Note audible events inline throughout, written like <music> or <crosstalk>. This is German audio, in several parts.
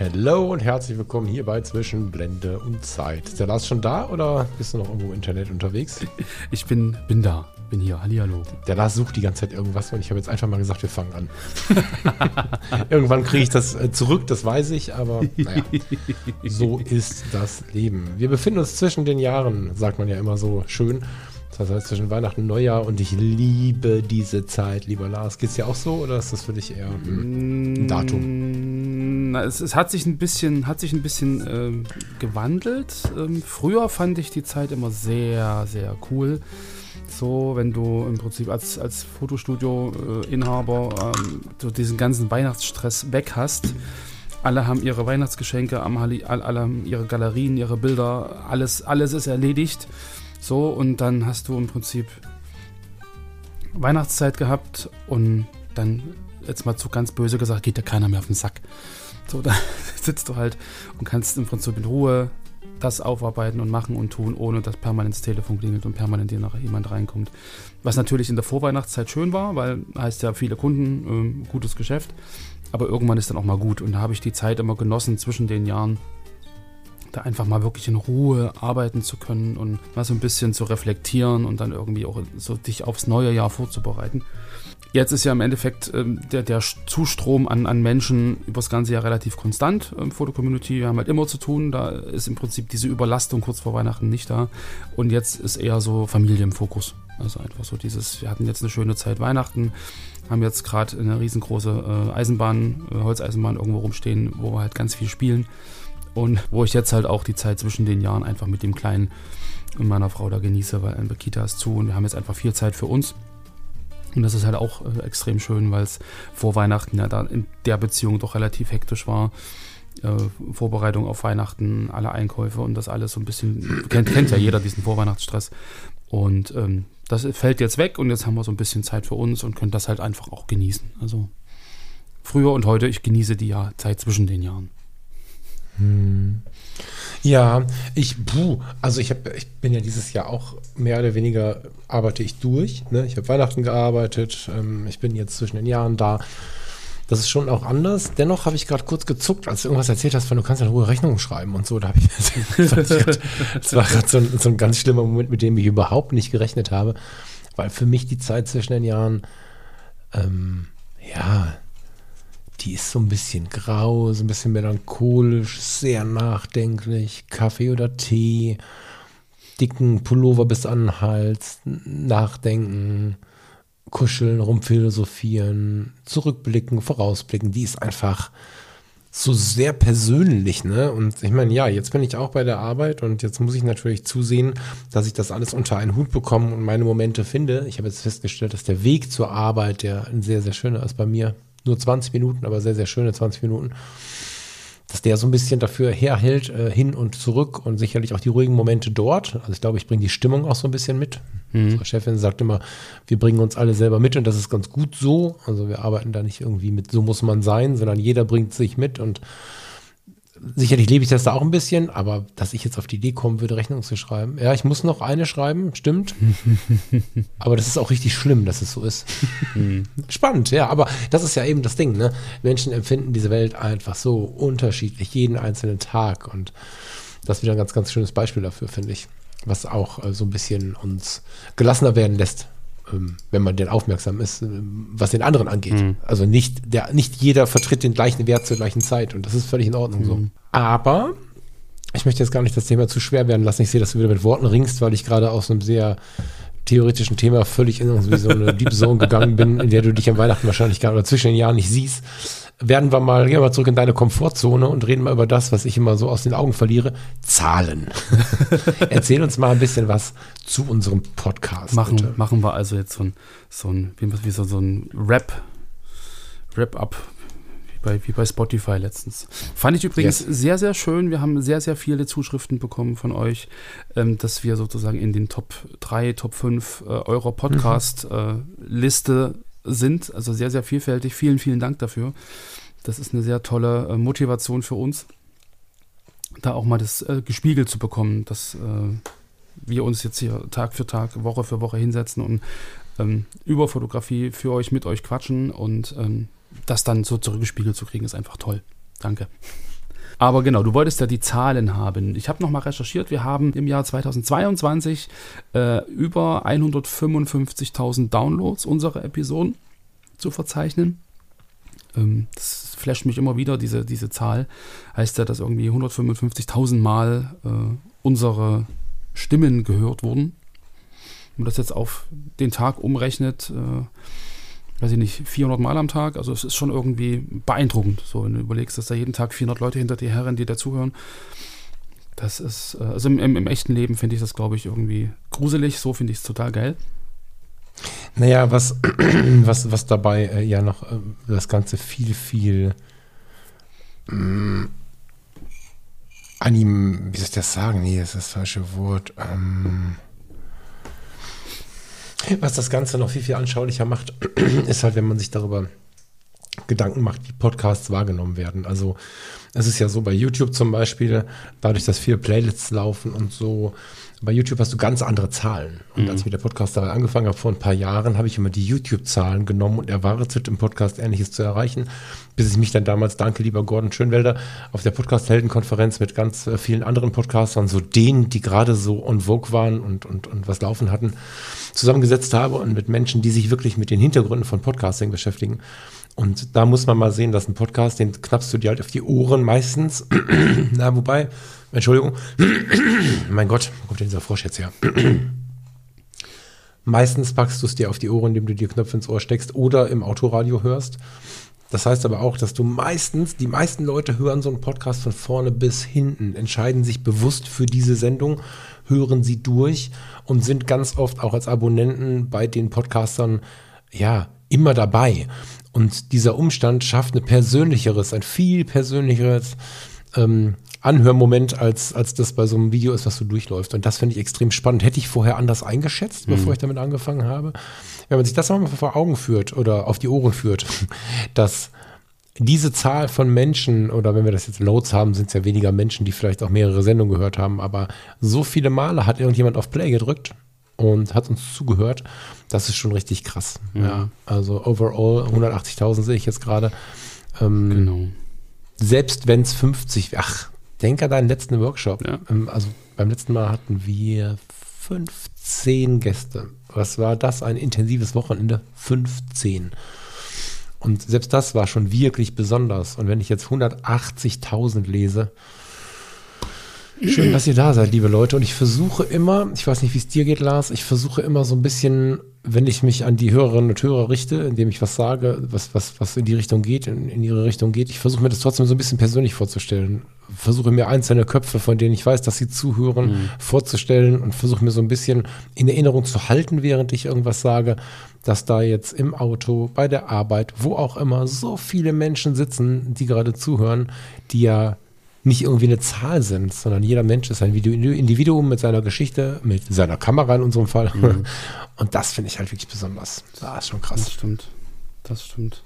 Hallo und herzlich willkommen hier bei Zwischen Blende und Zeit. Ist der Lars schon da oder bist du noch irgendwo im Internet unterwegs? <laughs> Ich bin, bin da, bin hier. Hallihallo. Der Lars sucht die ganze Zeit irgendwas und ich habe jetzt einfach mal gesagt, wir fangen an. <laughs> Irgendwann kriege ich das äh, zurück, das weiß ich, aber naja, so <laughs> ist das Leben. Wir befinden uns zwischen den Jahren, sagt man ja immer so schön. Das heißt zwischen Weihnachten und Neujahr und ich liebe diese Zeit, lieber Lars. Geht es dir auch so oder ist das für dich eher ein Datum? Na, es, es, hat sich ein bisschen, hat sich ein bisschen ähm, gewandelt. Ähm, früher fand ich die Zeit immer sehr, sehr cool. So, wenn du im Prinzip als, als Fotostudio-Inhaber ähm, diesen ganzen Weihnachtsstress weg hast. Alle haben ihre Weihnachtsgeschenke, alle haben ihre Galerien, ihre Bilder, alles, alles ist erledigt. So, und dann hast du im Prinzip Weihnachtszeit gehabt und dann, jetzt mal zu ganz böse gesagt, geht dir keiner mehr auf den Sack. So, <laughs> da sitzt du halt und kannst im Prinzip in Ruhe das aufarbeiten und machen und tun, ohne dass permanent das Telefon klingelt und permanent dir noch jemand reinkommt. Was natürlich in der Vorweihnachtszeit schön war, weil heißt ja viele Kunden, äh, gutes Geschäft. Aber irgendwann ist dann auch mal gut. Und da habe ich die Zeit immer genossen zwischen den Jahren, da einfach mal wirklich in Ruhe arbeiten zu können und mal so ein bisschen zu reflektieren und dann irgendwie auch so dich aufs neue Jahr vorzubereiten. Jetzt ist ja im Endeffekt ähm, der, der Zustrom an, an Menschen übers ganze Jahr relativ konstant im Foto-Community. Wir haben halt immer zu tun. Da ist im Prinzip diese Überlastung kurz vor Weihnachten nicht da. Und jetzt ist eher so Familie im Fokus. Also einfach so dieses, wir hatten jetzt eine schöne Zeit Weihnachten, haben jetzt gerade eine riesengroße äh, Eisenbahn, äh, Holzeisenbahn irgendwo rumstehen, wo wir halt ganz viel spielen. Und wo ich jetzt halt auch die Zeit zwischen den Jahren einfach mit dem Kleinen und meiner Frau da genieße, weil eine Kita ist zu und wir haben jetzt einfach viel Zeit für uns. Und das ist halt auch äh, extrem schön, weil es vor Weihnachten ja da in der Beziehung doch relativ hektisch war. Äh, Vorbereitung auf Weihnachten, alle Einkäufe und das alles so ein bisschen, kennt, kennt ja jeder diesen Vorweihnachtsstress. Und ähm, das fällt jetzt weg und jetzt haben wir so ein bisschen Zeit für uns und können das halt einfach auch genießen. Also früher und heute, ich genieße die Zeit zwischen den Jahren. Hm. Ja, ich, puh, also ich, hab, ich bin ja dieses Jahr auch mehr oder weniger arbeite ich durch. Ne? Ich habe Weihnachten gearbeitet, ähm, ich bin jetzt zwischen den Jahren da. Das ist schon auch anders. Dennoch habe ich gerade kurz gezuckt, als du irgendwas erzählt hast, von du kannst ja hohe Rechnungen schreiben und so. Da ich, <laughs> das war gerade so, ein, so ein ganz schlimmer Moment, mit dem ich überhaupt nicht gerechnet habe, weil für mich die Zeit zwischen den Jahren, ähm, ja, die ist so ein bisschen grau, so ein bisschen melancholisch, sehr nachdenklich. Kaffee oder Tee, dicken Pullover bis an den Hals, nachdenken, kuscheln, rumphilosophieren, zurückblicken, vorausblicken. Die ist einfach so sehr persönlich, ne? Und ich meine, ja, jetzt bin ich auch bei der Arbeit und jetzt muss ich natürlich zusehen, dass ich das alles unter einen Hut bekomme und meine Momente finde. Ich habe jetzt festgestellt, dass der Weg zur Arbeit, der ein sehr, sehr schöner ist bei mir, nur 20 Minuten, aber sehr, sehr schöne 20 Minuten, dass der so ein bisschen dafür herhält, äh, hin und zurück und sicherlich auch die ruhigen Momente dort. Also ich glaube, ich bringe die Stimmung auch so ein bisschen mit. Mhm. Unsere Chefin sagt immer, wir bringen uns alle selber mit und das ist ganz gut so. Also wir arbeiten da nicht irgendwie mit, so muss man sein, sondern jeder bringt sich mit und Sicherlich lebe ich das da auch ein bisschen, aber dass ich jetzt auf die Idee kommen würde, Rechnung zu schreiben. Ja, ich muss noch eine schreiben, stimmt. <laughs> aber das ist auch richtig schlimm, dass es so ist. Hm. Spannend, ja, aber das ist ja eben das Ding, ne? Menschen empfinden diese Welt einfach so unterschiedlich, jeden einzelnen Tag. Und das ist wieder ein ganz, ganz schönes Beispiel dafür, finde ich. Was auch äh, so ein bisschen uns gelassener werden lässt, ähm, wenn man denn aufmerksam ist, ähm, was den anderen angeht. Mhm. Also nicht, der, nicht jeder vertritt den gleichen Wert zur gleichen Zeit und das ist völlig in Ordnung mhm. so. Aber ich möchte jetzt gar nicht das Thema zu schwer werden lassen. Ich sehe, dass du wieder mit Worten ringst, weil ich gerade aus einem sehr theoretischen Thema völlig in so eine Deep Zone gegangen bin, in der du dich am Weihnachten wahrscheinlich gar oder zwischen den Jahren nicht siehst werden wir mal, gehen wir mal zurück in deine Komfortzone und reden mal über das, was ich immer so aus den Augen verliere. Zahlen. <laughs> Erzähl uns mal ein bisschen was zu unserem Podcast. Machen, machen wir also jetzt so ein, so ein, wie, so, so ein Rap, Rap-up. Bei, wie bei Spotify letztens. Fand ich übrigens Yes. sehr, sehr schön. Wir haben sehr, sehr viele Zuschriften bekommen von euch, ähm, dass wir sozusagen in den Top 3, Top 5 äh, eurer Podcast-Liste sind. Also sehr, sehr vielfältig. Vielen, vielen Dank dafür. Das ist eine sehr tolle äh, Motivation für uns, da auch mal das äh, gespiegelt zu bekommen, dass äh, wir uns jetzt hier Tag für Tag, Woche für Woche hinsetzen und ähm, über Fotografie für euch, mit euch quatschen und ähm, das dann so zurückgespiegelt zu kriegen, ist einfach toll. Danke. Aber genau, du wolltest ja die Zahlen haben. Ich habe nochmal recherchiert. Wir haben im Jahr 2022 äh, über 155.000 Downloads unserer Episoden zu verzeichnen. Ähm, das flasht mich immer wieder, diese, diese Zahl. Heißt ja, dass irgendwie 155.000 Mal äh, unsere Stimmen gehört wurden. Wenn man das jetzt auf den Tag umrechnet, äh, weiß ich nicht, 400 Mal am Tag, also es ist schon irgendwie beeindruckend, so wenn du überlegst, dass da jeden Tag 400 Leute hinter dir herren, die dazuhören. Das ist, äh, also im, im, im echten Leben finde ich das, glaube ich, irgendwie gruselig, so finde ich es total geil. Naja, was, <clears throat> was, was dabei äh, ja noch äh, das Ganze viel, viel ähm, anim, wie soll ich das sagen? Nee, das ist das falsche Wort. Ähm, was das Ganze noch viel, viel anschaulicher macht, <clears throat> ist halt, wenn man sich darüber Gedanken macht, wie Podcasts wahrgenommen werden. Also es ist ja so bei YouTube zum Beispiel, dadurch, dass viele Playlists laufen und so, bei YouTube hast du ganz andere Zahlen. Und als ich mit der Podcast-Reihe angefangen habe, vor ein paar Jahren, habe ich immer die YouTube-Zahlen genommen und erwartet, im Podcast Ähnliches zu erreichen, bis ich mich dann damals, danke lieber Gordon Schönwelder, auf der Podcast-Helden-Konferenz mit ganz äh, vielen anderen Podcastern, so denen, die gerade so on vogue waren und, und, und was laufen hatten, zusammengesetzt habe und mit Menschen, die sich wirklich mit den Hintergründen von Podcasting beschäftigen. Und da muss man mal sehen, dass ein Podcast, den knappst du dir halt auf die Ohren meistens. <clears throat> Na, wobei, Entschuldigung, <clears throat> mein Gott, wo kommt denn dieser Frosch jetzt her? <clears throat> meistens packst du es dir auf die Ohren, indem du dir Knöpfe ins Ohr steckst oder im Autoradio hörst. Das heißt aber auch, dass du meistens, die meisten Leute hören so einen Podcast von vorne bis hinten, entscheiden sich bewusst für diese Sendung, hören sie durch und sind ganz oft auch als Abonnenten bei den Podcastern, ja, immer dabei. Und dieser Umstand schafft ein persönlicheres, ein viel persönlicheres ähm, Anhörmoment, als, als das bei so einem Video ist, was so durchläuft. Und das finde ich extrem spannend. Hätte ich vorher anders eingeschätzt, bevor ich damit angefangen habe. Wenn man sich das mal vor Augen führt oder auf die Ohren führt, <laughs> dass diese Zahl von Menschen, oder wenn wir das jetzt Loads haben, sind es ja weniger Menschen, die vielleicht auch mehrere Sendungen gehört haben, aber so viele Male hat irgendjemand auf Play gedrückt und hat uns zugehört. Das ist schon richtig krass. Ja. Also overall 180.000 sehe ich jetzt gerade. Ähm, Genau. Selbst wenn es 50, ach, denk an deinen letzten Workshop. Ja. Ähm, also beim letzten Mal hatten wir 15 Gäste. Was war das? Ein intensives Wochenende? 15. Und selbst das war schon wirklich besonders. Und wenn ich jetzt 180.000 lese, schön, dass ihr da seid, liebe Leute. Und ich versuche immer, ich weiß nicht, wie es dir geht, Lars, ich versuche immer so ein bisschen, wenn ich mich an die Hörerinnen und Hörer richte, indem ich was sage, was, was, was in die Richtung geht, in, in ihre Richtung geht, ich versuche mir das trotzdem so ein bisschen persönlich vorzustellen. Versuche mir einzelne Köpfe, von denen ich weiß, dass sie zuhören, vorzustellen und versuche mir so ein bisschen in Erinnerung zu halten, während ich irgendwas sage, dass da jetzt im Auto, bei der Arbeit, wo auch immer, so viele Menschen sitzen, die gerade zuhören, die ja nicht irgendwie eine Zahl sind, sondern jeder Mensch ist ein Individuum mit seiner Geschichte, mit seiner Kamera in unserem Fall. <laughs> Und das finde ich halt wirklich besonders. Das ist schon Das krass. stimmt. Das stimmt.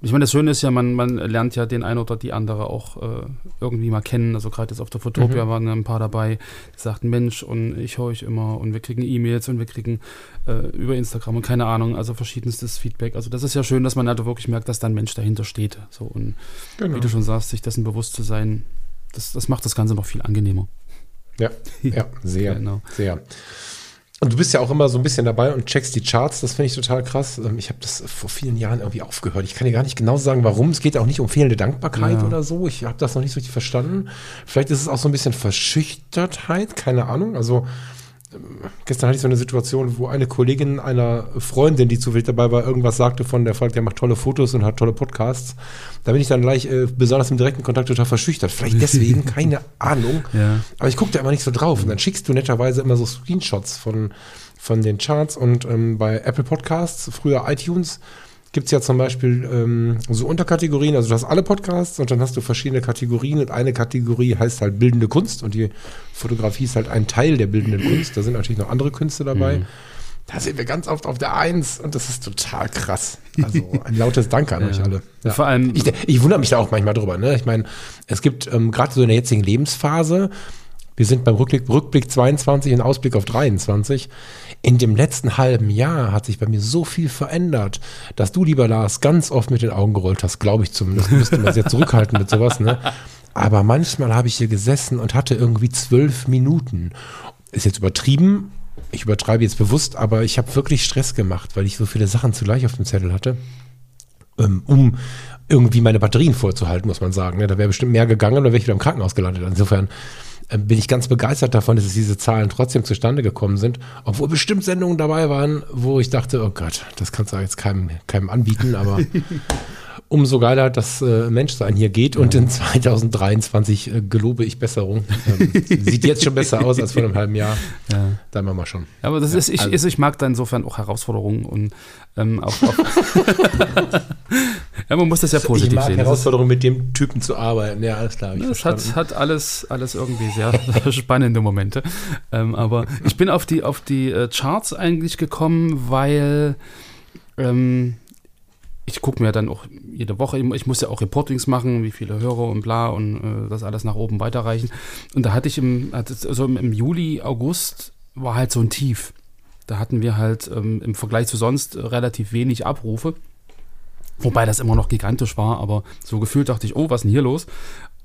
Und ich meine, das Schöne ist ja, man, man lernt ja den einen oder die andere auch äh, irgendwie mal kennen. Also gerade jetzt auf der Fotopia waren ja ein paar dabei, die sagten, Mensch, und ich höre euch immer und wir kriegen E-Mails und wir kriegen äh, über Instagram und keine Ahnung, also verschiedenstes Feedback. Also das ist ja schön, dass man halt wirklich merkt, dass da ein Mensch dahinter steht. So und Genau. wie du schon sagst, sich dessen bewusst zu sein, das, das macht das Ganze noch viel angenehmer. Ja, ja, <laughs> sehr, Genau. sehr. Und du bist ja auch immer so ein bisschen dabei und checkst die Charts, das finde ich total krass. Ähm, Ich habe das vor vielen Jahren irgendwie aufgehört. Ich kann dir gar nicht genau sagen, warum. Es geht auch nicht um fehlende Dankbarkeit Ja. oder so. Ich habe das noch nicht so richtig verstanden. Vielleicht ist es auch so ein bisschen Verschüchtertheit, keine Ahnung. Also gestern hatte ich so eine Situation, wo eine Kollegin einer Freundin, die zufällig dabei war, irgendwas sagte von der Folge, der macht tolle Fotos und hat tolle Podcasts. Da bin ich dann gleich äh, besonders im direkten Kontakt total verschüchtert. Vielleicht deswegen, <laughs> keine Ahnung. Ja. Aber ich gucke da immer nicht so drauf. Und dann schickst du netterweise immer so Screenshots von, von den Charts und ähm, bei Apple Podcasts, früher iTunes, gibt es ja zum Beispiel ähm, so Unterkategorien. Also du hast alle Podcasts und dann hast du verschiedene Kategorien und eine Kategorie heißt halt bildende Kunst und die Fotografie ist halt ein Teil der bildenden <clears throat> Kunst. Da sind natürlich noch andere Künste dabei. Mhm. Da sind wir ganz oft auf der Eins und das ist total krass. Also ein lautes Danke an <laughs> ja. euch alle. Ja. Vor allem. Ich, ich, wundere mich da auch manchmal drüber. Ne? Ich meine, es gibt ähm, gerade so in der jetzigen Lebensphase, wir sind beim Rückblick, Rückblick 22 und Ausblick auf 23. In dem letzten halben Jahr hat sich bei mir so viel verändert, dass du, lieber Lars, ganz oft mit den Augen gerollt hast, glaube ich zumindest. Du müsste mal sehr zurückhalten mit sowas, ne? Aber manchmal habe ich hier gesessen und hatte irgendwie zwölf Minuten. Ist jetzt übertrieben, ich übertreibe jetzt bewusst, aber ich habe wirklich Stress gemacht, weil ich so viele Sachen zugleich auf dem Zettel hatte, ähm, um irgendwie meine Batterien vorzuhalten, muss man sagen. Ne? Da wäre bestimmt mehr gegangen, dann wäre ich wieder im Krankenhaus gelandet. Insofern bin ich ganz begeistert davon, dass diese Zahlen trotzdem zustande gekommen sind, obwohl bestimmt Sendungen dabei waren, wo ich dachte, oh Gott, das kannst du jetzt keinem, keinem anbieten, aber <laughs> umso geiler, dass äh, Menschsein hier geht und in 2023 äh, gelobe ich Besserung. Ähm, <laughs> sieht jetzt schon besser aus als vor einem halben Jahr. Ja. Da machen wir schon. aber das ja, ist, ich, also. ist, ich mag da insofern auch Herausforderungen und ähm, auch, auch <laughs> <laughs> ja, man muss das ja positiv ich mag sehen. Herausforderung, mit dem Typen zu arbeiten. Ja, alles klar. Das hat, hat alles, alles irgendwie sehr <laughs> spannende Momente. Ähm, aber ich bin auf die, auf die äh, Charts eigentlich gekommen, weil ähm, ich gucke mir dann auch jede Woche, ich muss ja auch Reportings machen, wie viele Hörer und bla und äh, das alles nach oben weiterreichen. Und da hatte ich im, also im, im Juli, August war halt so ein Tief. Da hatten wir halt ähm, im Vergleich zu sonst relativ wenig Abrufe. Wobei das immer noch gigantisch war, aber so gefühlt dachte ich, oh, was ist denn hier los?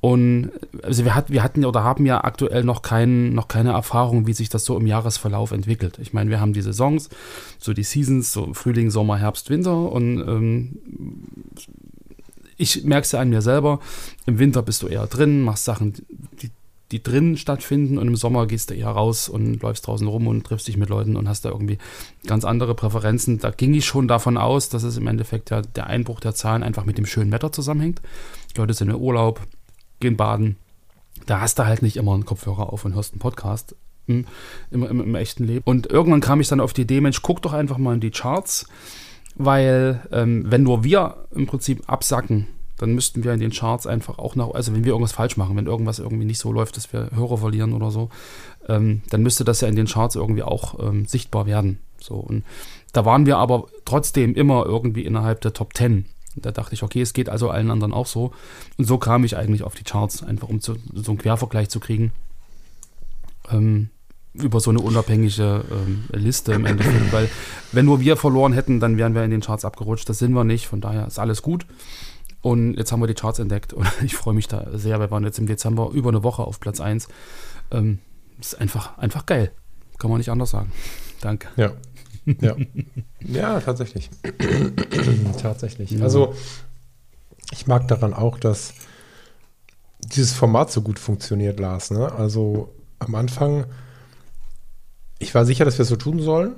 Und also wir, hat, wir hatten oder haben ja aktuell noch, kein, noch keine Erfahrung, wie sich das so im Jahresverlauf entwickelt. Ich meine, wir haben die Saisons, so die Seasons, so Frühling, Sommer, Herbst, Winter und ähm, ich merke es ja an mir selber, im Winter bist du eher drin, machst Sachen, die, die drin stattfinden und im Sommer gehst du eher raus und läufst draußen rum und triffst dich mit Leuten und hast da irgendwie ganz andere Präferenzen. Da ging ich schon davon aus, dass es im Endeffekt ja der Einbruch der Zahlen einfach mit dem schönen Wetter zusammenhängt. Die Leute sind im Urlaub, gehen baden. Da hast du halt nicht immer einen Kopfhörer auf und hörst einen Podcast im, im, im, im echten Leben. Und irgendwann kam ich dann auf die Idee, Mensch, guck doch einfach mal in die Charts, weil ähm, wenn nur wir im Prinzip absacken, dann müssten wir in den Charts einfach auch nach, also wenn wir irgendwas falsch machen, wenn irgendwas irgendwie nicht so läuft, dass wir Hörer verlieren oder so, ähm, dann müsste das ja in den Charts irgendwie auch ähm, sichtbar werden. So und da waren wir aber trotzdem immer irgendwie innerhalb der Top 10 da dachte ich, okay, es geht also allen anderen auch so. Und so kam ich eigentlich auf die Charts, einfach um zu, so einen Quervergleich zu kriegen. Ähm, über so eine unabhängige ähm, Liste im Endeffekt, weil wenn nur wir verloren hätten, dann wären wir in den Charts abgerutscht. Das sind wir nicht, von daher ist alles gut. Und jetzt haben wir die Charts entdeckt und <laughs> ich freue mich da sehr. Wir waren jetzt im Dezember über eine Woche auf Platz 1. Ähm, ist einfach, einfach geil. Kann man nicht anders sagen. Danke. Ja, <laughs> ja, ja tatsächlich. <laughs> tatsächlich. Ja. Also, ich mag daran auch, dass dieses Format so gut funktioniert, Lars. Ne? Also, am Anfang, ich war sicher, dass wir es so tun sollen.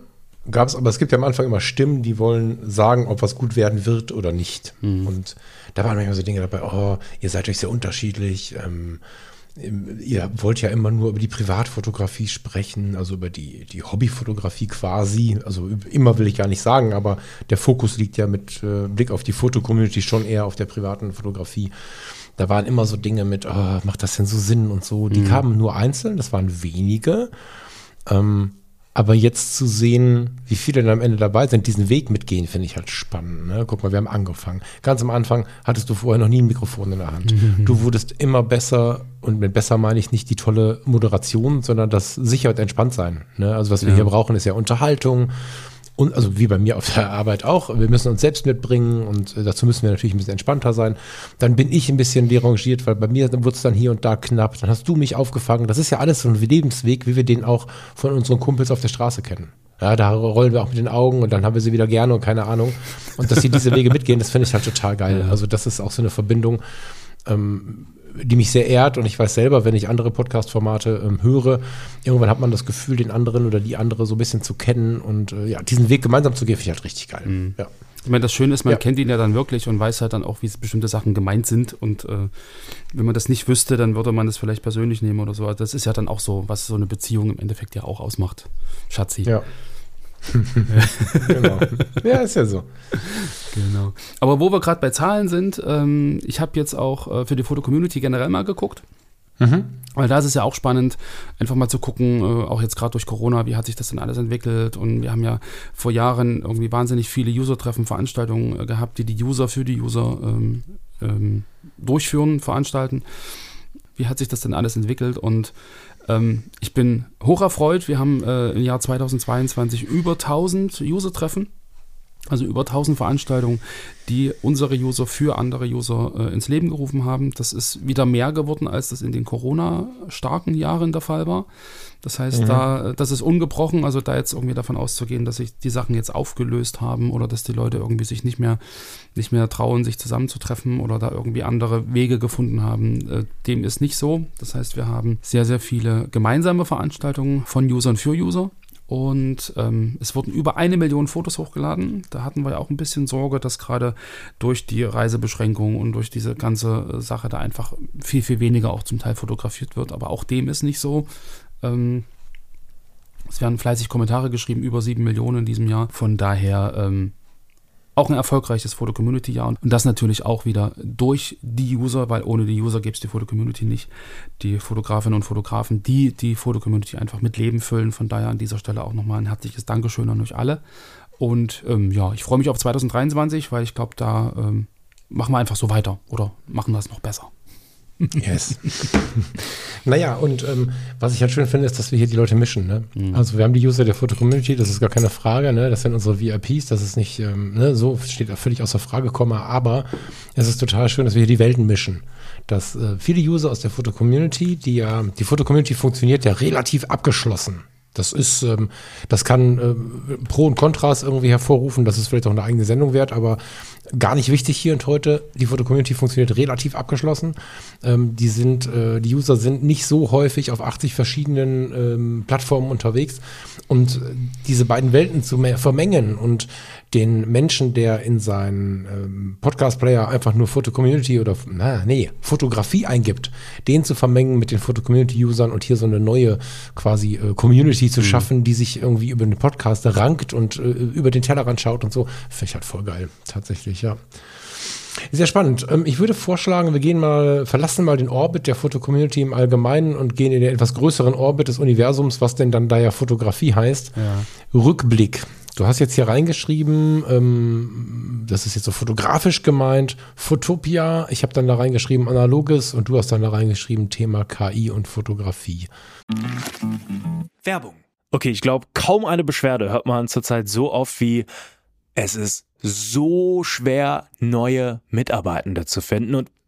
Gab es, aber es gibt ja am Anfang immer Stimmen, die wollen sagen, ob was gut werden wird oder nicht. Mhm. Und da waren manchmal so Dinge dabei, oh, ihr seid euch sehr unterschiedlich. Ähm, ihr wollt ja immer nur über die Privatfotografie sprechen, also über die, die Hobbyfotografie quasi. Also immer will ich gar nicht sagen, aber der Fokus liegt ja mit äh, Blick auf die Fotocommunity schon eher auf der privaten Fotografie. Da waren immer so Dinge mit, oh, macht das denn so Sinn und so. Die mhm. kamen nur einzeln, das waren wenige. Ähm, aber jetzt zu sehen, wie viele dann am Ende dabei sind, diesen Weg mitgehen, finde ich halt spannend. Ne? Guck mal, wir haben angefangen. Ganz am Anfang hattest du vorher noch nie ein Mikrofon in der Hand. Mhm. Du wurdest immer besser und mit besser meine ich nicht die tolle Moderation, sondern das sicher und entspannt sein. Ne? Also was wir ja. hier brauchen, ist ja Unterhaltung und also wie bei mir auf der Arbeit auch, wir müssen uns selbst mitbringen und äh, dazu müssen wir natürlich ein bisschen entspannter sein. Dann bin ich ein bisschen derangiert, weil bei mir wird es dann hier und da knapp. Dann hast du mich aufgefangen. Das ist ja alles so ein Lebensweg, wie wir den auch von unseren Kumpels auf der Straße kennen. Ja, da rollen wir auch mit den Augen und dann haben wir sie wieder gerne und keine Ahnung. Und dass sie diese Wege mitgehen, das finde ich halt total geil. Also das ist auch so eine Verbindung. Ähm, die mich sehr ehrt und ich weiß selber, wenn ich andere Podcast-Formate ähm, höre, irgendwann hat man das Gefühl, den anderen oder die andere so ein bisschen zu kennen und äh, ja, diesen Weg gemeinsam zu gehen, finde ich halt richtig geil. Mhm. Ja. Ich meine, das Schöne ist, man ja. kennt ihn ja dann wirklich und weiß halt dann auch, wie bestimmte Sachen gemeint sind. Und äh, wenn man das nicht wüsste, dann würde man das vielleicht persönlich nehmen oder so. Also das ist ja dann auch so, was so eine Beziehung im Endeffekt ja auch ausmacht. Schatzi. Ja. <laughs> genau. Ja, ist ja so. Genau. Aber wo wir gerade bei Zahlen sind, ähm, ich habe jetzt auch äh, für die Foto-Community generell mal geguckt. Mhm. Weil da ist es ja auch spannend, einfach mal zu gucken, äh, auch jetzt gerade durch Corona, wie hat sich das denn alles entwickelt? Und wir haben ja vor Jahren irgendwie wahnsinnig viele User-Treffen, Veranstaltungen äh, gehabt, die die User für die User ähm, ähm, durchführen, veranstalten. Wie hat sich das denn alles entwickelt? Und ähm, ich bin hoch erfreut. Wir haben äh, im Jahr 2022 über 1000 User-Treffen also über 1000 Veranstaltungen, die unsere User für andere User äh, ins Leben gerufen haben. Das ist wieder mehr geworden, als das in den Corona-starken Jahren der Fall war. Das heißt, mhm. da, das ist ungebrochen, also da jetzt irgendwie davon auszugehen, dass sich die Sachen jetzt aufgelöst haben oder dass die Leute irgendwie sich nicht mehr, nicht mehr trauen, sich zusammenzutreffen oder da irgendwie andere Wege gefunden haben, äh, dem ist nicht so. Das heißt, wir haben sehr, sehr viele gemeinsame Veranstaltungen von Usern für User und ähm, es wurden über eine Million Fotos hochgeladen. Da hatten wir ja auch ein bisschen Sorge, dass gerade durch die Reisebeschränkungen und durch diese ganze äh, Sache da einfach viel, viel weniger auch zum Teil fotografiert wird. Aber auch dem ist nicht so. Ähm, es werden fleißig Kommentare geschrieben, über sieben Millionen in diesem Jahr. Von daher ähm, auch ein erfolgreiches Foto-Community-Jahr und das natürlich auch wieder durch die User, weil ohne die User gäbe es die Foto-Community nicht. Die Fotografinnen und Fotografen, die die Foto-Community einfach mit Leben füllen. Von daher an dieser Stelle auch nochmal ein herzliches Dankeschön an euch alle. Und ähm, ja, ich freue mich auf 2023, weil ich glaube, da ähm, machen wir einfach so weiter oder machen es noch besser. Yes. <laughs> naja, und ähm, was ich halt schön finde, ist, dass wir hier die Leute mischen. Ne? Mhm. Also wir haben die User der Foto-Community, das ist gar keine Frage, ne? das sind unsere VIPs, das ist nicht, ähm, ne? so steht völlig außer Frage, aber es ist total schön, dass wir hier die Welten mischen. Dass äh, viele User aus der Foto-Community, die ja, die Foto-Community funktioniert ja relativ abgeschlossen. Das ist, ähm, das kann äh, Pro und Kontras irgendwie hervorrufen. Das ist vielleicht auch eine eigene Sendung wert, aber gar nicht wichtig hier und heute. Die Foto-Community funktioniert relativ abgeschlossen. Ähm, die sind, äh, die User sind nicht so häufig auf 80 verschiedenen ähm, Plattformen unterwegs. Und äh, diese beiden Welten zu vermengen und den Menschen, der in seinen ähm, Podcast-Player einfach nur Foto-Community oder, na, nee, Fotografie eingibt, den zu vermengen mit den Foto-Community-Usern und hier so eine neue quasi äh, Community zu mhm. schaffen, die sich irgendwie über den Podcast rankt und äh, über den Tellerrand schaut und so, finde ich halt voll geil, tatsächlich, ja. Sehr spannend. Ähm, ich würde vorschlagen, wir gehen mal, verlassen mal den Orbit der Foto-Community im Allgemeinen und gehen in den etwas größeren Orbit des Universums, was denn dann da ja Fotografie heißt. Ja. Rückblick. Du hast jetzt hier reingeschrieben, ähm, das ist jetzt so fotografisch gemeint, Fotopia. Ich habe dann da reingeschrieben Analoges und du hast dann da reingeschrieben Thema KI und Fotografie. Werbung. Okay, ich glaube, kaum eine Beschwerde hört man zurzeit so oft wie es ist so schwer, neue Mitarbeitende zu finden. Und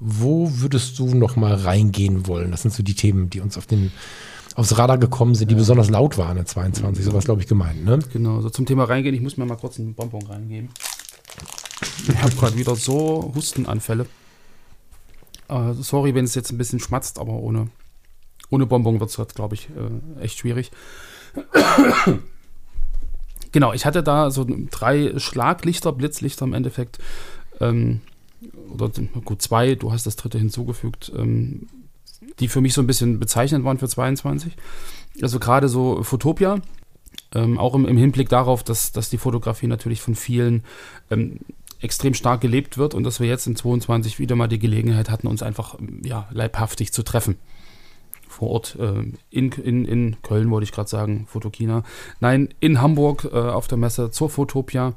Wo würdest du noch mal reingehen wollen? Das sind so die Themen, die uns auf den aufs Radar gekommen sind, die ja. besonders laut waren in 22. So was, glaube ich, gemeint, ne? Genau, so zum Thema reingehen. Ich muss mir mal kurz einen Bonbon reingeben. Ich habe gerade wieder so Hustenanfälle. Uh, sorry, wenn es jetzt ein bisschen schmatzt, aber ohne, ohne Bonbon wird es, glaube ich, äh, echt schwierig. genau, ich hatte da so drei Schlaglichter, Blitzlichter im Endeffekt. Ähm, oder gut, zwei, du hast das dritte hinzugefügt, ähm, die für mich so ein bisschen bezeichnend waren für 22. Also gerade so Fotopia, ähm, auch im, im, Hinblick darauf, dass, dass die Fotografie natürlich von vielen ähm, extrem stark gelebt wird und dass wir jetzt in 22 wieder mal die Gelegenheit hatten, uns einfach ja, leibhaftig zu treffen. Vor Ort äh, in, in, in Köln, wollte ich gerade sagen, Fotokina. Nein, in Hamburg äh, auf der Messe zur Fotopia.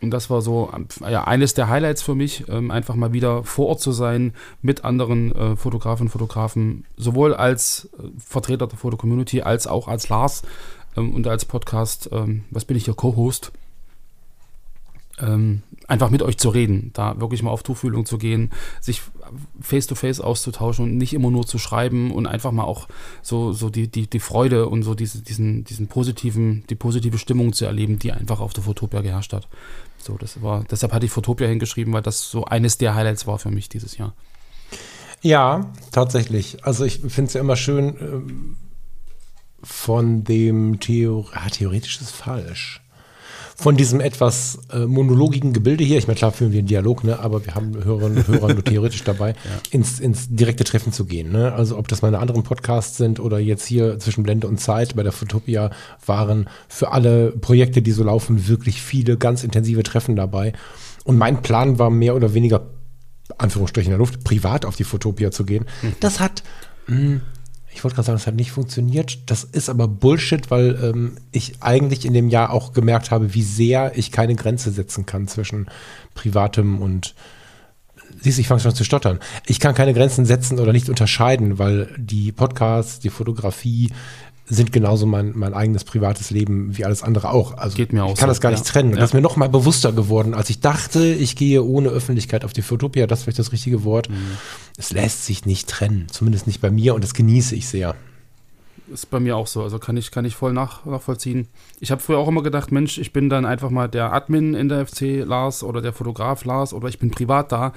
Und das war so ja, eines der Highlights für mich, ähm, einfach mal wieder vor Ort zu sein mit anderen äh, Fotografen und Fotografen, sowohl als äh, Vertreter der Foto-Community als auch als Lars ähm, und als Podcast, ähm, was bin ich hier, Co-Host. Ähm, einfach mit euch zu reden, da wirklich mal auf Tuchfühlung zu gehen, sich face to face auszutauschen und nicht immer nur zu schreiben und einfach mal auch so, so die, die, die Freude und so diese, diesen, diesen positiven, die positive Stimmung zu erleben, die einfach auf der Fotopia geherrscht hat. So, das war, deshalb hatte ich Fotopia hingeschrieben, weil das so eines der Highlights war für mich dieses Jahr. Ja, tatsächlich. Also ich finde es ja immer schön, ähm, von dem Theor ah, theoretisch ist falsch von diesem etwas äh, monologigen Gebilde hier, ich meine, klar führen wir einen Dialog, ne, aber wir haben Hörerinnen und Hörer nur theoretisch dabei, <laughs> ja. ins, ins direkte Treffen zu gehen. Ne? Also ob das meine anderen Podcasts sind oder jetzt hier zwischen Blende und Zeit bei der Fotopia waren für alle Projekte, die so laufen, wirklich viele ganz intensive Treffen dabei. Und mein Plan war mehr oder weniger, Anführungsstrichen in der Luft, privat auf die Fotopia zu gehen. Mhm. Das hat mh, hm, ich wollte gerade sagen, es hat nicht funktioniert. Das ist aber Bullshit, weil ähm, ich eigentlich in dem Jahr auch gemerkt habe, wie sehr ich keine Grenze setzen kann zwischen privatem und Siehst ich fange schon zu stottern. Ich kann keine Grenzen setzen oder nicht unterscheiden, weil die Podcasts, die Fotografie, sind genauso mein, mein eigenes privates Leben wie alles andere auch. Also Geht mir auch ich kann so, das gar nicht trennen. Ja. Das ist mir noch mal bewusster geworden, als ich dachte, ich gehe ohne Öffentlichkeit auf die Fotopia. Das ist vielleicht das richtige Wort. Mhm. Es lässt sich nicht trennen, zumindest nicht bei mir und das genieße ich sehr. Ist bei mir auch so, also kann ich, kann ich voll nach, nachvollziehen. Ich habe früher auch immer gedacht, Mensch, ich bin dann einfach mal der Admin in der FC Lars oder der Fotograf Lars oder ich bin privat da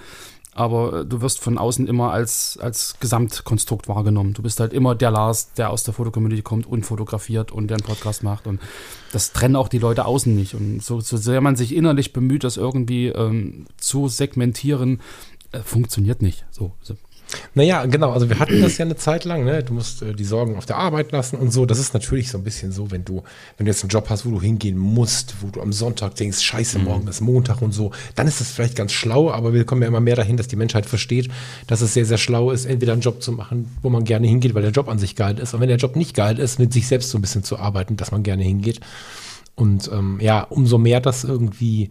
aber äh, du wirst von außen immer als, als Gesamtkonstrukt wahrgenommen. Du bist halt immer der Lars, der aus der Fotocommunity kommt und fotografiert und der einen Podcast macht. Und das trennen auch die Leute außen nicht. Und so, so sehr man sich innerlich bemüht, das irgendwie ähm, zu segmentieren, äh, funktioniert nicht. So, so naja, genau. Also wir hatten das ja eine Zeit lang. Ne? Du musst äh, die Sorgen auf der Arbeit lassen und so. Das ist natürlich so ein bisschen so, wenn du, wenn du jetzt einen Job hast, wo du hingehen musst, wo du am Sonntag denkst, scheiße, morgen mhm. ist Montag und so, dann ist das vielleicht ganz schlau, aber wir kommen ja immer mehr dahin, dass die Menschheit versteht, dass es sehr, sehr schlau ist, entweder einen Job zu machen, wo man gerne hingeht, weil der Job an sich geil ist. Und wenn der Job nicht geil ist, mit sich selbst so ein bisschen zu arbeiten, dass man gerne hingeht. Und ähm, ja, umso mehr das irgendwie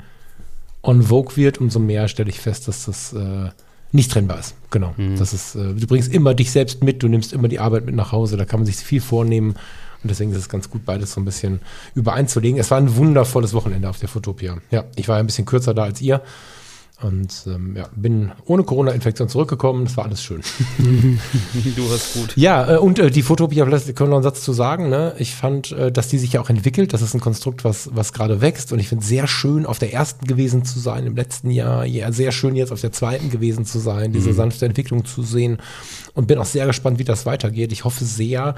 on vogue wird, umso mehr stelle ich fest, dass das äh, nicht trennbar ist. Genau. Mhm. Das ist, äh, du bringst immer dich selbst mit, du nimmst immer die Arbeit mit nach Hause, da kann man sich viel vornehmen. Und deswegen ist es ganz gut, beides so ein bisschen übereinzulegen. Es war ein wundervolles Wochenende auf der Fotopia. Ja, ich war ein bisschen kürzer da als ihr. Und ähm, ja, bin ohne Corona-Infektion zurückgekommen. Das war alles schön. <laughs> du hast gut. Ja, äh, und äh, die Fotopia, vielleicht können wir noch einen Satz zu sagen. Ne? Ich fand, äh, dass die sich ja auch entwickelt. Das ist ein Konstrukt, was, was gerade wächst. Und ich finde es sehr schön, auf der ersten gewesen zu sein im letzten Jahr. Ja, sehr schön jetzt auf der zweiten gewesen zu sein, diese mhm. sanfte Entwicklung zu sehen. Und bin auch sehr gespannt, wie das weitergeht. Ich hoffe sehr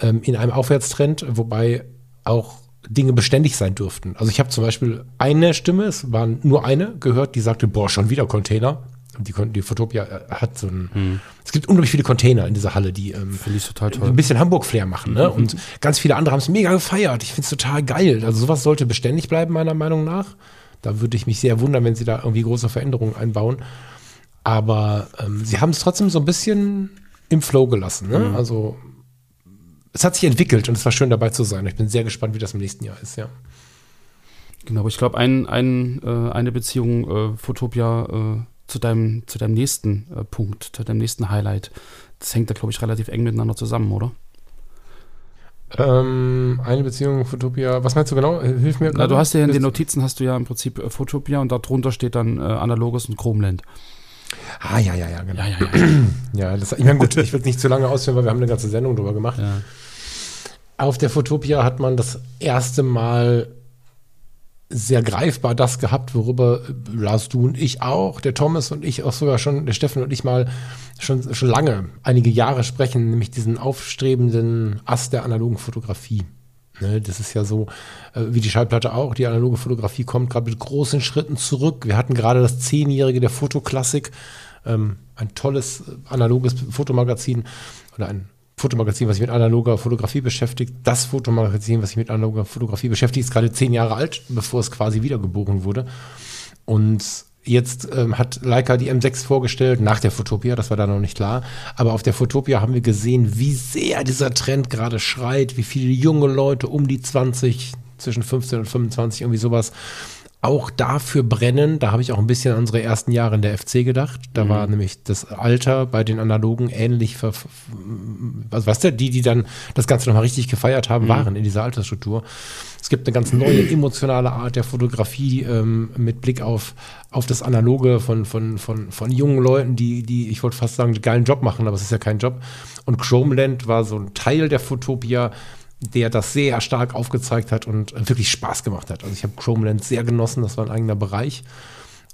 ähm, in einem Aufwärtstrend, wobei auch Dinge beständig sein dürften. Also ich habe zum Beispiel eine Stimme, es war nur eine, gehört, die sagte, boah, schon wieder Container. Die, die Fotopia äh, hat so ein, hm. es gibt unglaublich viele Container in dieser Halle, die ähm, ein bisschen Hamburg-Flair machen. Ne? Mhm. Und ganz viele andere haben es mega gefeiert. Ich finde es total geil. Also sowas sollte beständig bleiben, meiner Meinung nach. Da würde ich mich sehr wundern, wenn sie da irgendwie große Veränderungen einbauen. Aber ähm, sie haben es trotzdem so ein bisschen im Flow gelassen. Ne? Mhm. Also es hat sich entwickelt und es war schön dabei zu sein. Ich bin sehr gespannt, wie das im nächsten Jahr ist, ja. Genau, aber ich glaube, ein, ein, äh, eine Beziehung äh, Fotopia äh, zu, deinem, zu deinem nächsten äh, Punkt, zu deinem nächsten Highlight, das hängt da, glaube ich, relativ eng miteinander zusammen, oder? Ähm, eine Beziehung Fotopia, was meinst du genau? Hilf mir. Na, du hast ja in den Notizen hast du ja im Prinzip äh, Fotopia und darunter steht dann äh, Analoges und Chromland. Ah, ja, ja, ja, genau. Ja, ja, ja. <clears throat> ja das, ich meine, gut, ich will es nicht zu lange ausführen, weil wir haben eine ganze Sendung drüber gemacht. Ja. Auf der Fotopia hat man das erste Mal sehr greifbar das gehabt, worüber Lars, du und ich auch, der Thomas und ich auch sogar schon, der Steffen und ich mal schon, schon lange, einige Jahre sprechen, nämlich diesen aufstrebenden Ast der analogen Fotografie. Ne, das ist ja so, äh, wie die Schallplatte auch. Die analoge Fotografie kommt gerade mit großen Schritten zurück. Wir hatten gerade das Zehnjährige der Fotoklassik, ähm, ein tolles äh, analoges Fotomagazin oder ein Fotomagazin, was sich mit analoger Fotografie beschäftigt. Das Fotomagazin, was sich mit analoger Fotografie beschäftigt, ist gerade zehn Jahre alt, bevor es quasi wiedergeboren wurde. Und Jetzt ähm, hat Leica die M6 vorgestellt, nach der Fotopia, das war da noch nicht klar. Aber auf der Fotopia haben wir gesehen, wie sehr dieser Trend gerade schreit, wie viele junge Leute um die 20, zwischen 15 und 25, irgendwie sowas, auch dafür brennen. Da habe ich auch ein bisschen an unsere ersten Jahre in der FC gedacht. Da Mhm. war nämlich das Alter bei den Analogen ähnlich. ver- Was weißt du, die, die dann das Ganze nochmal richtig gefeiert Mhm. haben, waren in dieser Altersstruktur. Es gibt eine ganz neue <clears throat> emotionale Art der Fotografie ähm, mit Blick auf, auf das Analoge von, von, von, von jungen Leuten, die, die, ich wollte fast sagen, einen geilen Job machen, aber es ist ja kein Job. Und Chromeland war so ein Teil der Fotopia, der das sehr stark aufgezeigt hat und wirklich Spaß gemacht hat. Also ich habe Chromeland sehr genossen, das war ein eigener Bereich.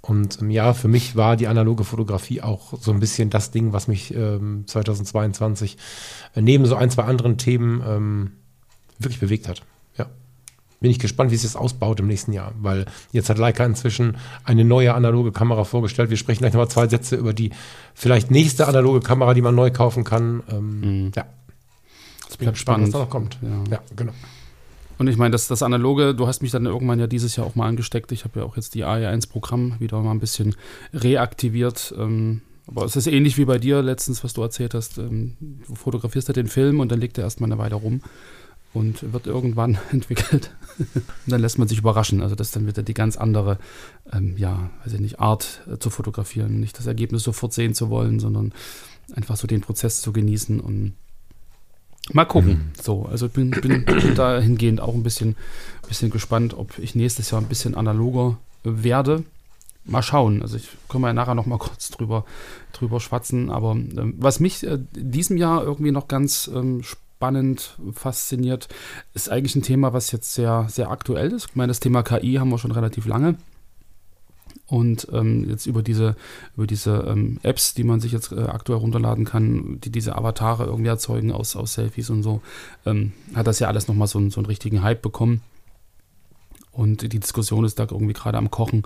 Und ähm, ja, für mich war die analoge Fotografie auch so ein bisschen das Ding, was mich ähm, 2022 äh, neben so ein, zwei anderen Themen ähm, wirklich bewegt hat. Ja. Bin ich gespannt, wie sich das ausbaut im nächsten Jahr, weil jetzt hat Leica inzwischen eine neue analoge Kamera vorgestellt. Wir sprechen gleich nochmal zwei Sätze über die vielleicht nächste analoge Kamera, die man neu kaufen kann. Ähm, Ja, Das bin gespannt, was da noch kommt. Ja. Ja, genau. Und ich meine, das, das Analoge, du hast mich dann irgendwann ja dieses Jahr auch mal angesteckt. Ich habe ja auch jetzt die AE1-Programm wieder mal ein bisschen reaktiviert. Ähm, aber es ist ähnlich wie bei dir letztens, was du erzählt hast. Ähm, du fotografierst ja den Film und dann liegt er erstmal eine Weile rum und wird irgendwann <laughs> entwickelt. und dann lässt man sich überraschen. Also das ist dann wieder die ganz andere, ähm, ja, weiß ich nicht, Art äh, zu fotografieren. Nicht das Ergebnis sofort sehen zu wollen, sondern einfach so den Prozess zu genießen und Mal gucken. So, also ich bin, bin, bin dahingehend auch ein bisschen, bisschen gespannt, ob ich nächstes Jahr ein bisschen analoger werde. Mal schauen. Also ich können wir ja nachher noch mal <laughs> kurz drüber, drüber schwatzen. Aber ähm, was mich äh, in diesem Jahr irgendwie noch ganz ähm, spannend fasziniert, ist eigentlich ein Thema, was jetzt sehr, sehr aktuell ist. Ich meine, das Thema KI haben wir schon relativ lange. Und ähm, jetzt über diese, über diese ähm, Apps, die man sich jetzt äh, aktuell runterladen kann, die diese Avatare irgendwie erzeugen aus, aus Selfies und so, ähm, hat das ja alles nochmal so, einen- so einen richtigen Hype bekommen. Und die Diskussion ist da irgendwie gerade am Kochen.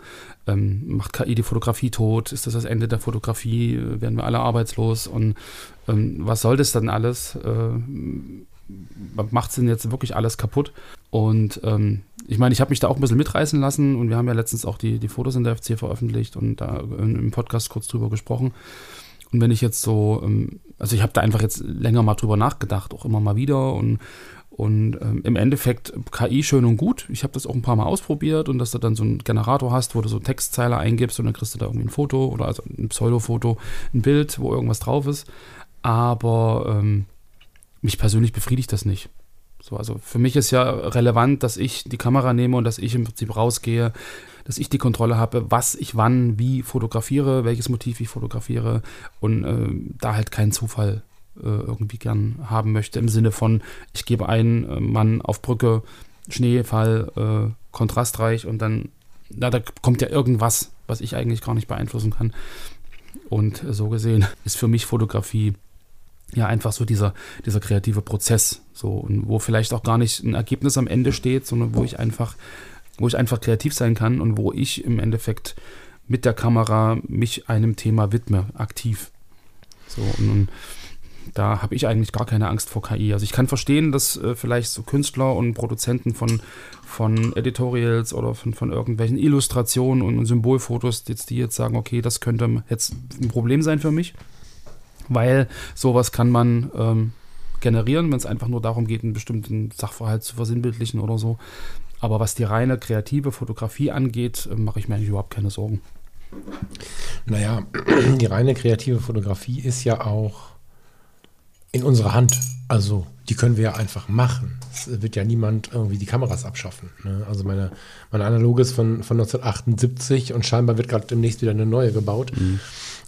Ähm, macht KI die Fotografie tot? Ist das das Ende der Fotografie? Werden wir alle arbeitslos? Und ähm, was soll das dann alles? Äh, macht es denn jetzt wirklich alles kaputt? Und ähm, ich meine, ich habe mich da auch ein bisschen mitreißen lassen und wir haben ja letztens auch die, die Fotos in der FC veröffentlicht und da im Podcast kurz drüber gesprochen. Und wenn ich jetzt so, ähm, also ich habe da einfach jetzt länger mal drüber nachgedacht, auch immer mal wieder und und ähm, im Endeffekt KI schön und gut. Ich habe das auch ein paar Mal ausprobiert und dass du dann so einen Generator hast, wo du so Textzeile eingibst und dann kriegst du da irgendwie ein Foto oder also ein Pseudofoto, ein Bild, wo irgendwas drauf ist. Aber ähm, mich persönlich befriedigt das nicht. So, also für mich ist ja relevant, dass ich die Kamera nehme und dass ich im Prinzip rausgehe, dass ich die Kontrolle habe, was ich wann wie fotografiere, welches Motiv ich fotografiere und äh, da halt keinen Zufall äh, irgendwie gern haben möchte im Sinne von, ich gebe einen äh, Mann auf Brücke, Schneefall, äh, kontrastreich und dann, na, da kommt ja irgendwas, was ich eigentlich gar nicht beeinflussen kann. Und äh, so gesehen ist für mich Fotografie ja einfach so dieser, dieser kreative Prozess, so und wo vielleicht auch gar nicht ein Ergebnis am Ende steht, sondern wo ich einfach, wo ich einfach kreativ sein kann und wo ich im Endeffekt mit der Kamera mich einem Thema widme, aktiv. So und, und da habe ich eigentlich gar keine Angst vor KI. Also ich kann verstehen, dass äh, vielleicht so Künstler und Produzenten von, von Editorials oder von, von irgendwelchen Illustrationen und, und Symbolfotos, jetzt die jetzt sagen, okay, das könnte jetzt ein Problem sein für mich weil sowas kann man ähm, generieren, wenn es einfach nur darum geht, einen bestimmten Sachverhalt zu versinnbildlichen oder so. Aber was die reine kreative Fotografie angeht, äh, mache ich mir eigentlich überhaupt keine Sorgen. Naja, <clears throat> die reine kreative Fotografie ist ja auch in unserer Hand. Also die können wir ja einfach machen. Es wird ja niemand irgendwie die Kameras abschaffen. Ne? Also meine, meine Analoge ist von, von 1978 und scheinbar wird gerade demnächst wieder eine neue gebaut.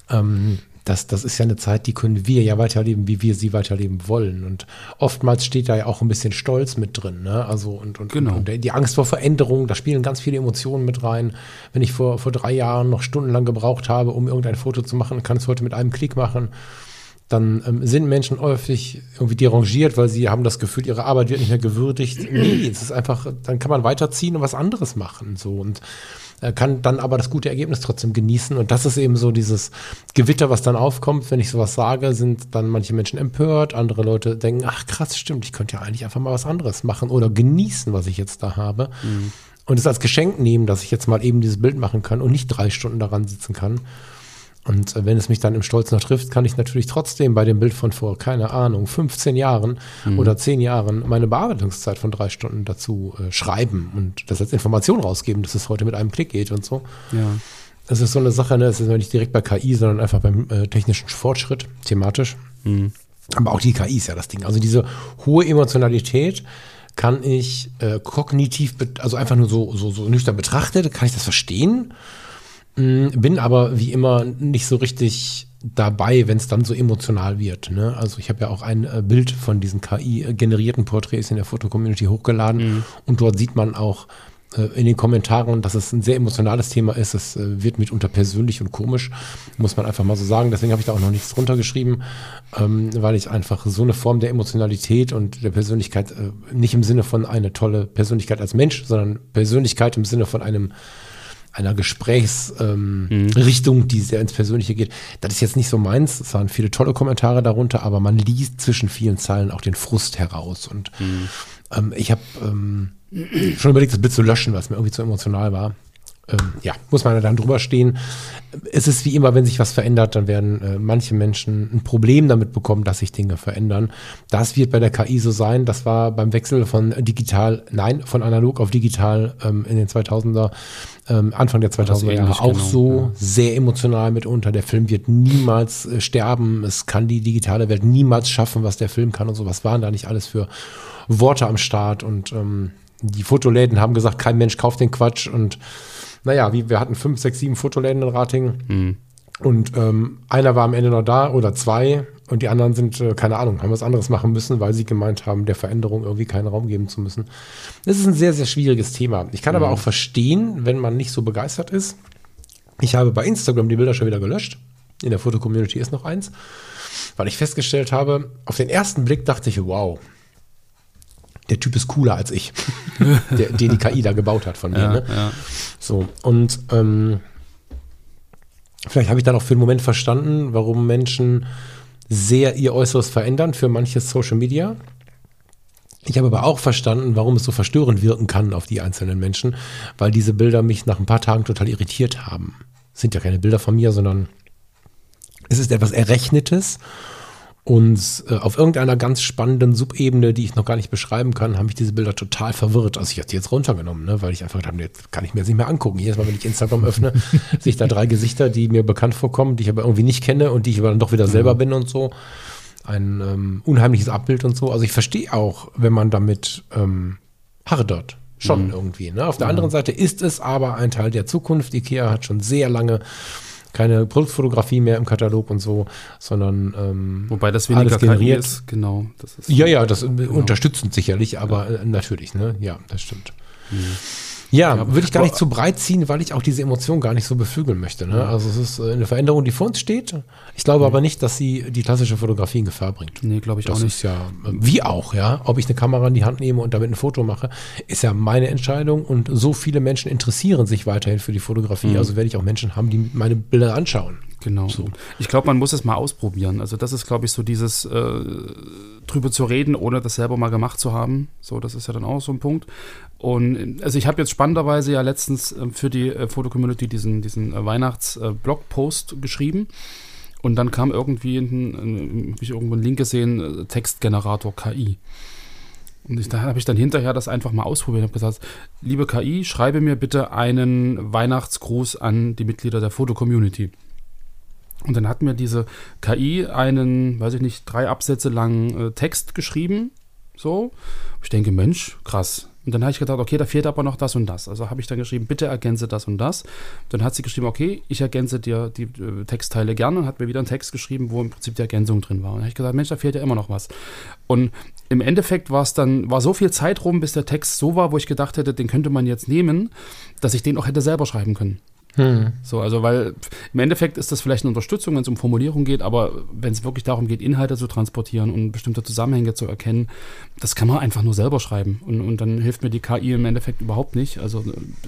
Ähm, das, das ist ja eine Zeit, die können wir ja weiterleben, wie wir sie weiterleben wollen. Und oftmals steht da ja auch ein bisschen Stolz mit drin. Ne? Also und, und, Genau. und die Angst vor Veränderung, da spielen ganz viele Emotionen mit rein. Wenn ich vor, vor drei Jahren noch stundenlang gebraucht habe, um irgendein Foto zu machen, kann es heute mit einem Klick machen. Dann ähm, sind Menschen häufig irgendwie derangiert, weil sie haben das Gefühl, ihre Arbeit wird nicht mehr gewürdigt. Nee, es ist einfach, dann kann man weiterziehen und was anderes machen. So und äh, kann dann aber das gute Ergebnis trotzdem genießen. Und das ist eben so dieses Gewitter, was dann aufkommt, wenn ich sowas sage, sind dann manche Menschen empört, andere Leute denken, ach krass, stimmt, ich könnte ja eigentlich einfach mal was anderes machen oder genießen, was ich jetzt da habe. Und es als Geschenk nehmen, dass ich jetzt mal eben dieses Bild machen kann und nicht drei Stunden daran sitzen kann. Und wenn es mich dann im Stolz noch trifft, kann ich natürlich trotzdem bei dem Bild von vor, keine Ahnung, 15 Jahren Mhm. oder 10 Jahren meine Bearbeitungszeit von drei Stunden dazu äh, schreiben und das als Information rausgeben, dass es heute mit einem Klick geht und so. Ja. Das ist so eine Sache, ne? das ist nicht direkt bei KI, sondern einfach beim äh, technischen Fortschritt, thematisch. Mhm. Aber auch die KI ist ja das Ding. Also diese hohe Emotionalität kann ich äh, kognitiv, also einfach nur so, so, so nüchtern betrachtet, kann ich das verstehen. Mm, Bin aber wie immer nicht so richtig dabei, wenn es dann so emotional wird. Ne? Also ich habe ja auch ein äh, Bild von diesen KI-generierten Porträts in der Foto-Community hochgeladen und dort sieht man auch äh, in den Kommentaren, dass es ein sehr emotionales Thema ist. Es äh, wird mitunter persönlich und komisch, muss man einfach mal so sagen. Deswegen habe ich da auch noch nichts drunter geschrieben, ähm, weil ich einfach so eine Form der Emotionalität und der Persönlichkeit nicht im Sinne von eine tolle Persönlichkeit als Mensch, sondern Persönlichkeit im Sinne von einem einer Gesprächsrichtung, ähm, Richtung, die sehr ins Persönliche geht. Das ist jetzt nicht so meins. Es waren viele tolle Kommentare darunter, aber man liest zwischen vielen Zeilen auch den Frust heraus. Und ähm, ich habe ähm, schon überlegt, das Bild zu löschen, weil es mir irgendwie zu emotional war. Ähm, ja, muss man dann drüber stehen. Es ist wie immer, wenn sich was verändert, dann werden äh, manche Menschen ein Problem damit bekommen, dass sich Dinge verändern. Das wird bei der KI so sein. Das war beim Wechsel von digital, nein, von analog auf digital ähm, in den 2000er, ähm, Anfang der 2000er Jahre auch genau, so ja. sehr emotional mitunter. Der Film wird niemals äh, sterben. Es kann die digitale Welt niemals schaffen, was der Film kann und so. Was waren da nicht alles für Worte am Start? Und ähm, die Fotoläden haben gesagt, kein Mensch kauft den Quatsch. Und naja, wie, wir hatten fünf, sechs, sieben Fotoläden in Rating. Und ähm, einer war am Ende noch da oder zwei. Und die anderen sind, äh, keine Ahnung, haben was anderes machen müssen, weil sie gemeint haben, der Veränderung irgendwie keinen Raum geben zu müssen. Das ist ein sehr, sehr schwieriges Thema. Ich kann aber auch verstehen, wenn man nicht so begeistert ist. Ich habe bei Instagram die Bilder schon wieder gelöscht. In der Foto-Community ist noch eins. Weil ich festgestellt habe, auf den ersten Blick dachte ich, wow, der Typ ist cooler als ich, <laughs> der, den die KI da gebaut hat von mir. Ja, ne? ja. So, und ähm, vielleicht habe ich dann auch für einen Moment verstanden, warum Menschen sehr ihr Äußeres verändern für manches Social Media. Ich habe aber auch verstanden, warum es so verstörend wirken kann auf die einzelnen Menschen, weil diese Bilder mich nach ein paar Tagen total irritiert haben. Es sind ja keine Bilder von mir, sondern es ist etwas Errechnetes. Und äh, auf irgendeiner ganz spannenden Subebene, die ich noch gar nicht beschreiben kann, habe ich diese Bilder total verwirrt. Also ich habe die jetzt runtergenommen, ne? weil ich einfach gedacht habe, jetzt kann ich mir das nicht mehr angucken. Jedes Mal, wenn ich Instagram öffne, <laughs> sehe ich da drei Gesichter, die mir bekannt vorkommen, die ich aber irgendwie nicht kenne und die ich aber dann doch wieder selber bin und so. Ein ähm, unheimliches Abbild und so. Also ich verstehe auch, wenn man damit ähm, hardert. Schon irgendwie. Ne? Auf der anderen Seite ist es aber ein Teil der Zukunft. IKEA hat schon sehr lange keine Produktfotografie mehr im Katalog und so, sondern ähm, Wobei das alles weniger generiert. ist, genau. Das ist, Ja, ja, das äh, unterstützend sicherlich, aber äh, natürlich, ne? Ja, das stimmt. Ja, würde ich gar nicht zu breit ziehen, weil ich auch diese Emotion gar nicht so beflügeln möchte. Ne? Also es ist äh, eine Veränderung, die vor uns steht. Ich glaube aber nicht, dass sie die klassische Fotografie in Gefahr bringt. Nee, glaube ich Das auch nicht. ist ja, äh, wie auch, ja. Ob ich eine Kamera in die Hand nehme und damit ein Foto mache, ist ja meine Entscheidung. Und so viele Menschen interessieren sich weiterhin für die Fotografie. Also werde ich auch Menschen haben, die meine Bilder anschauen. Genau. Ich glaube, man muss es mal ausprobieren. Also das ist, glaube ich, so dieses äh, drüber zu reden, ohne das selber mal gemacht zu haben. So, das ist ja dann auch so ein Punkt. Und äh, also ich habe jetzt spannenderweise ja letztens äh, für die äh, Foto-Community diesen, diesen äh, Weihnachts-Blogpost geschrieben. Und dann kam irgendwie, ein, ich irgendwo einen Link gesehen, äh, Textgenerator KI. Und ich, da habe ich dann hinterher das einfach mal ausprobiert und habe gesagt, liebe KI, schreibe mir bitte einen Weihnachtsgruß an die Mitglieder der Foto-Community. Und dann hat mir diese KI einen, weiß ich nicht, drei Absätze langen äh, Text geschrieben. So. Ich denke, Mensch, krass. Und dann habe ich gedacht, okay, da fehlt aber noch das und das. Also habe ich dann geschrieben, bitte ergänze das und das. Dann hat sie geschrieben, okay, ich ergänze dir die äh, Textteile gerne und hat mir wieder einen Text geschrieben, wo im Prinzip die Ergänzung drin war. Und habe ich gesagt, Mensch, da fehlt ja immer noch was. Und im Endeffekt war es dann, war so viel Zeit rum, bis der Text so war, wo ich gedacht hätte, den könnte man jetzt nehmen, dass ich den auch hätte selber schreiben können. So, also weil im Endeffekt ist das vielleicht eine Unterstützung, wenn es um Formulierung geht, aber wenn es wirklich darum geht, Inhalte zu transportieren und bestimmte Zusammenhänge zu erkennen, das kann man einfach nur selber schreiben. Und, und dann hilft mir die KI im Endeffekt überhaupt nicht. Also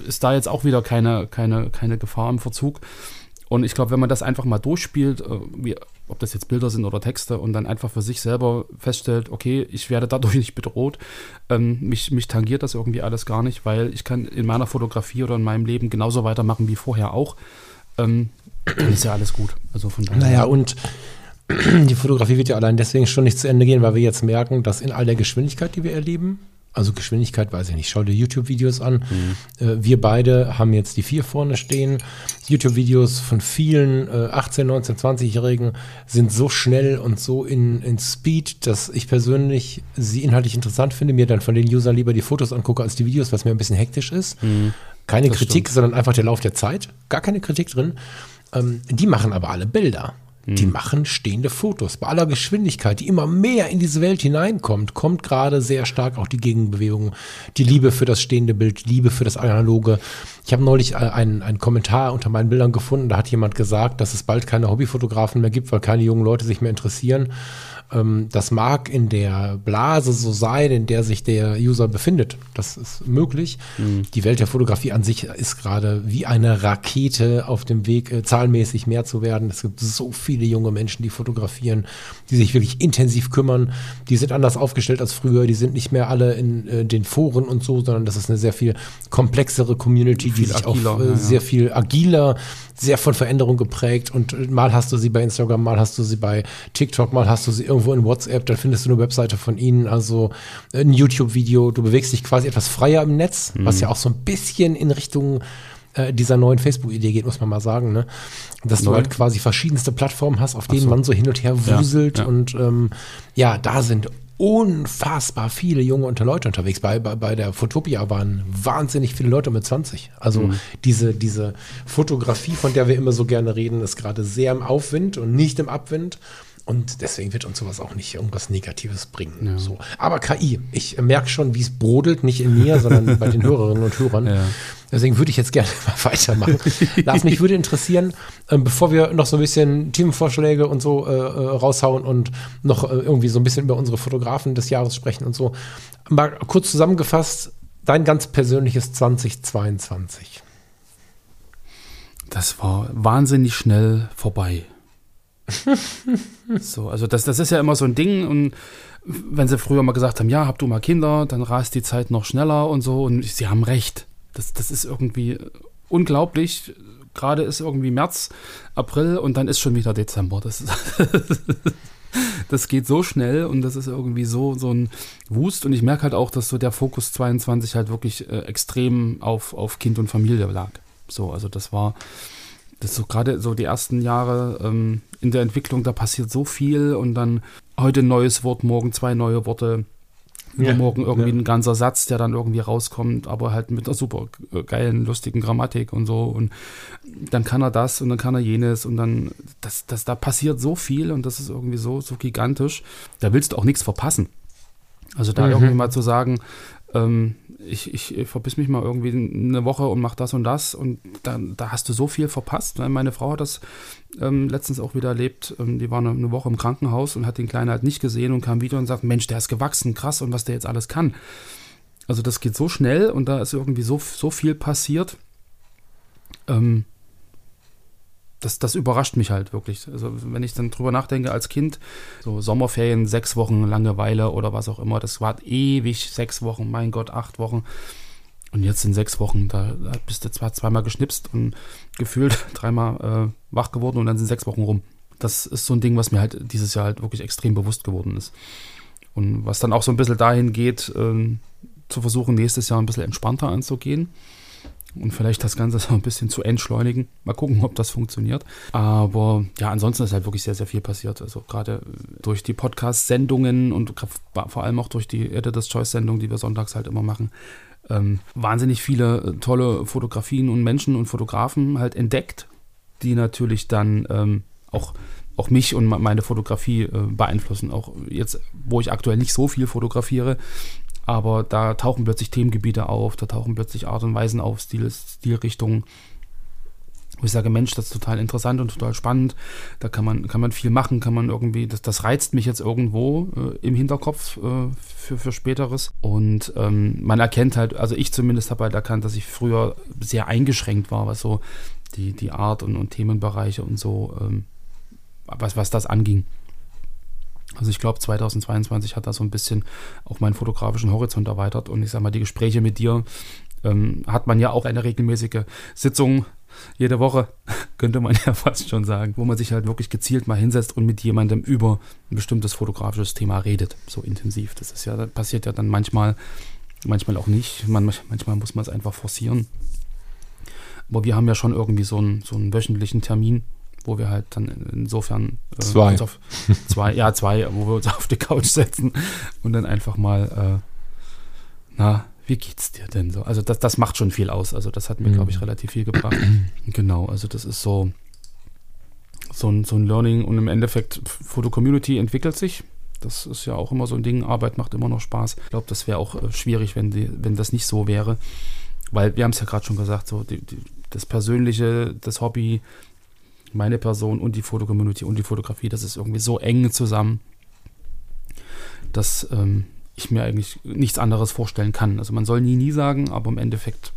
ist da jetzt auch wieder keine, keine, keine Gefahr im Verzug. Und ich glaube, wenn man das einfach mal durchspielt, äh, wie, ob das jetzt Bilder sind oder Texte, und dann einfach für sich selber feststellt, okay, ich werde dadurch <laughs> nicht bedroht, ähm, mich, mich tangiert das irgendwie alles gar nicht, weil ich kann in meiner Fotografie oder in meinem Leben genauso weitermachen wie vorher auch. Ähm, ist ja alles gut. Also von daher. Naja, und <clears throat> die Fotografie wird ja allein deswegen schon nicht zu Ende gehen, weil wir jetzt merken, dass in all der Geschwindigkeit, die wir erleben, also Geschwindigkeit weiß ich nicht, schau dir YouTube-Videos an. Mhm. Äh, wir beide haben jetzt die vier vorne stehen. YouTube-Videos von vielen äh, 18, 19, 20-Jährigen sind so schnell und so in, in Speed, dass ich persönlich sie inhaltlich interessant finde, mir dann von den Usern lieber die Fotos angucke als die Videos, was mir ein bisschen hektisch ist. Mhm. Keine das Kritik, stimmt. sondern einfach der Lauf der Zeit. Gar keine Kritik drin. Ähm, die machen aber alle Bilder. Die hm. machen stehende Fotos. Bei aller Geschwindigkeit, die immer mehr in diese Welt hineinkommt, kommt gerade sehr stark auch die Gegenbewegung, die Liebe für das stehende Bild, Liebe für das Analoge. Ich habe neulich äh, einen, einen Kommentar unter meinen Bildern gefunden, da hat jemand gesagt, dass es bald keine Hobbyfotografen mehr gibt, weil keine jungen Leute sich mehr interessieren. Ähm, das mag in der Blase so sein, in der sich der User befindet. Das ist möglich. Mhm. Die Welt der Fotografie an sich ist gerade wie eine Rakete auf dem Weg, äh, zahlenmäßig mehr zu werden. Es gibt so viele junge Menschen, die fotografieren, die sich wirklich intensiv kümmern. Die sind anders aufgestellt als früher. Die sind nicht mehr alle in äh, den Foren und so, sondern das ist eine sehr viel komplexere Community, die sich agiler, auch äh, ja, sehr viel agiler sehr von Veränderung geprägt und mal hast du sie bei Instagram, mal hast du sie bei TikTok, mal hast du sie irgendwo in WhatsApp, dann findest du eine Webseite von ihnen, also ein YouTube-Video, du bewegst dich quasi etwas freier im Netz, mhm. was ja auch so ein bisschen in Richtung äh, dieser neuen Facebook-Idee geht, muss man mal sagen, ne? Dass Neu. du halt quasi verschiedenste Plattformen hast, auf denen so. man so hin und her wuselt ja, ja. und ähm, ja, da sind unfassbar viele junge unter Leute unterwegs. Bei, bei, bei der Fotopia waren wahnsinnig viele Leute mit 20. Also mhm. diese, diese Fotografie, von der wir immer so gerne reden, ist gerade sehr im Aufwind und nicht im Abwind. Und deswegen wird uns sowas auch nicht irgendwas Negatives bringen. Ja. So. Aber KI, ich merke schon, wie es brodelt, nicht in mir, sondern bei den <laughs> Hörerinnen und Hörern. Ja. Deswegen würde ich jetzt gerne <laughs> mal weitermachen. <laughs> Lars, mich würde interessieren, äh, bevor wir noch so ein bisschen Themenvorschläge und so äh, äh, raushauen und noch äh, irgendwie so ein bisschen über unsere Fotografen des Jahres sprechen und so, mal kurz zusammengefasst, dein ganz persönliches 2022. Das war wahnsinnig schnell vorbei. <laughs> so, also das, das ist ja immer so ein Ding und wenn sie früher mal gesagt haben, ja, habt du mal Kinder, dann rast die Zeit noch schneller und so und sie haben recht. Das, das ist irgendwie unglaublich. Gerade ist irgendwie März, April und dann ist schon wieder Dezember. Das, <laughs> das geht so schnell und das ist irgendwie so, so ein Wust. Und ich merke halt auch, dass so der Fokus 22 halt wirklich äh, extrem auf, auf Kind und Familie lag. So, also das war, das ist so gerade so die ersten Jahre ähm, in der Entwicklung, da passiert so viel und dann heute ein neues Wort, morgen zwei neue Worte übermorgen ja, irgendwie ja. ein ganzer Satz, der dann irgendwie rauskommt, aber halt mit einer super geilen, lustigen Grammatik und so. Und dann kann er das und dann kann er jenes und dann, das, das, da passiert so viel und das ist irgendwie so, so gigantisch. Da willst du auch nichts verpassen. Also da mhm. irgendwie mal zu sagen, ähm, ich, ich verbiss mich mal irgendwie eine Woche und mach das und das und dann, da hast du so viel verpasst. Meine Frau hat das ähm, letztens auch wieder erlebt. Ähm, die war eine, eine, Woche im Krankenhaus und hat den Kleinen halt nicht gesehen und kam wieder und sagt, Mensch, der ist gewachsen, krass und was der jetzt alles kann. Also das geht so schnell und da ist irgendwie so, so viel passiert. Ähm, das, das überrascht mich halt wirklich. Also wenn ich dann drüber nachdenke als Kind, so Sommerferien, sechs Wochen Langeweile oder was auch immer, das war ewig, sechs Wochen, mein Gott, acht Wochen. Und jetzt in sechs Wochen, da, da bist du zwar zweimal geschnipst und gefühlt <laughs> dreimal äh, wach geworden und dann sind sechs Wochen rum. Das ist so ein Ding, was mir halt dieses Jahr halt wirklich extrem bewusst geworden ist. Und was dann auch so ein bisschen dahin geht, äh, zu versuchen, nächstes Jahr ein bisschen entspannter anzugehen und vielleicht das Ganze <laughs> so ein bisschen zu entschleunigen. Mal gucken, ob das funktioniert. Aber ja, ansonsten ist halt wirklich sehr, sehr viel passiert. Also gerade durch die Podcast-Sendungen und vor allem auch durch die Editor's Choice-Sendung, die wir sonntags halt immer machen, ähm, wahnsinnig viele äh, tolle Fotografien und Menschen und Fotografen halt entdeckt, die natürlich dann ähm, auch auch mich und meine Fotografie äh, beeinflussen. Auch jetzt, wo ich aktuell nicht so viel fotografiere, aber da tauchen plötzlich Themengebiete auf, da tauchen plötzlich Art und Weisen auf, Stil, Stilrichtungen, wo ich sage, Mensch, das ist total interessant und total spannend. Da kann man, kann man viel machen, kann man irgendwie, das, das reizt mich jetzt irgendwo äh, im Hinterkopf äh, für, für späteres. Und ähm, man erkennt halt, also ich zumindest habe halt erkannt, dass ich früher sehr eingeschränkt war, was so die, die Art und, und Themenbereiche und so, ähm, was, was das anging. Also ich glaube, 2022 hat da so ein bisschen auch meinen fotografischen Horizont erweitert und ich sage mal, die Gespräche mit dir ähm, hat man ja auch eine regelmäßige Sitzung jede Woche, <laughs> könnte man ja <laughs> fast schon sagen, wo man sich halt wirklich gezielt mal hinsetzt und mit jemandem über ein bestimmtes fotografisches Thema redet, so intensiv. Das ist ja, das passiert ja dann manchmal, manchmal auch nicht. Man, manchmal muss man es einfach forcieren. Aber wir haben ja schon irgendwie so einen, so einen wöchentlichen Termin, wo wir halt dann insofern äh, zwei. auf zwei, ja, zwei, wo wir uns <laughs> auf die Couch setzen und dann einfach mal, äh, na, wie geht's dir denn so? Also das, das macht schon viel aus. Also das hat mir, mhm. glaube ich, relativ viel gebracht. <clears throat> genau, also das ist so, so ein, so ein Learning und im Endeffekt, Foto-Community entwickelt sich. Das ist ja auch immer so ein Ding. Arbeit macht immer noch Spaß. Ich glaube, das wäre auch äh, schwierig, wenn, die, wenn das nicht so wäre. Weil wir haben es ja gerade schon gesagt, so die, die, das Persönliche, das Hobby, meine Person und die Fotocommunity und die Fotografie, das ist irgendwie so eng zusammen, dass ähm, ich mir eigentlich nichts anderes vorstellen kann. Also man soll nie, nie sagen, aber im Endeffekt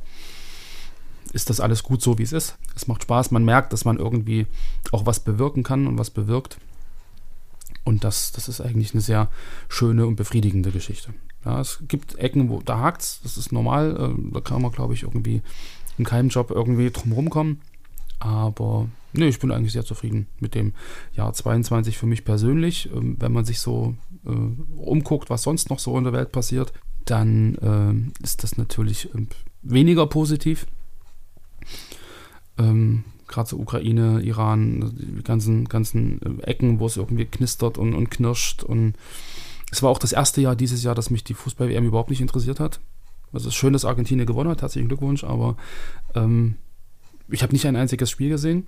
ist das alles gut so, wie es ist. Es macht Spaß, man merkt, dass man irgendwie auch was bewirken kann und was bewirkt. Und das, das ist eigentlich eine sehr schöne und befriedigende Geschichte. Ja, es gibt Ecken, wo da hakt es, das ist normal. Äh, da kann man, glaube ich, irgendwie in keinem Job irgendwie drum kommen. Aber nee, ich bin eigentlich sehr zufrieden mit dem Jahr 22 für mich persönlich. Ähm, wenn man sich so äh, umguckt, was sonst noch so in der Welt passiert, dann äh, ist das natürlich äh, weniger positiv. Ähm, Gerade so Ukraine, Iran, die ganzen, ganzen äh, Ecken, wo es irgendwie knistert und, und knirscht. Und es war auch das erste Jahr dieses Jahr, dass mich die Fußball-WM überhaupt nicht interessiert hat. Also es ist schön, dass Argentinien gewonnen hat, herzlichen Glückwunsch, aber ähm, ich habe nicht ein einziges Spiel gesehen.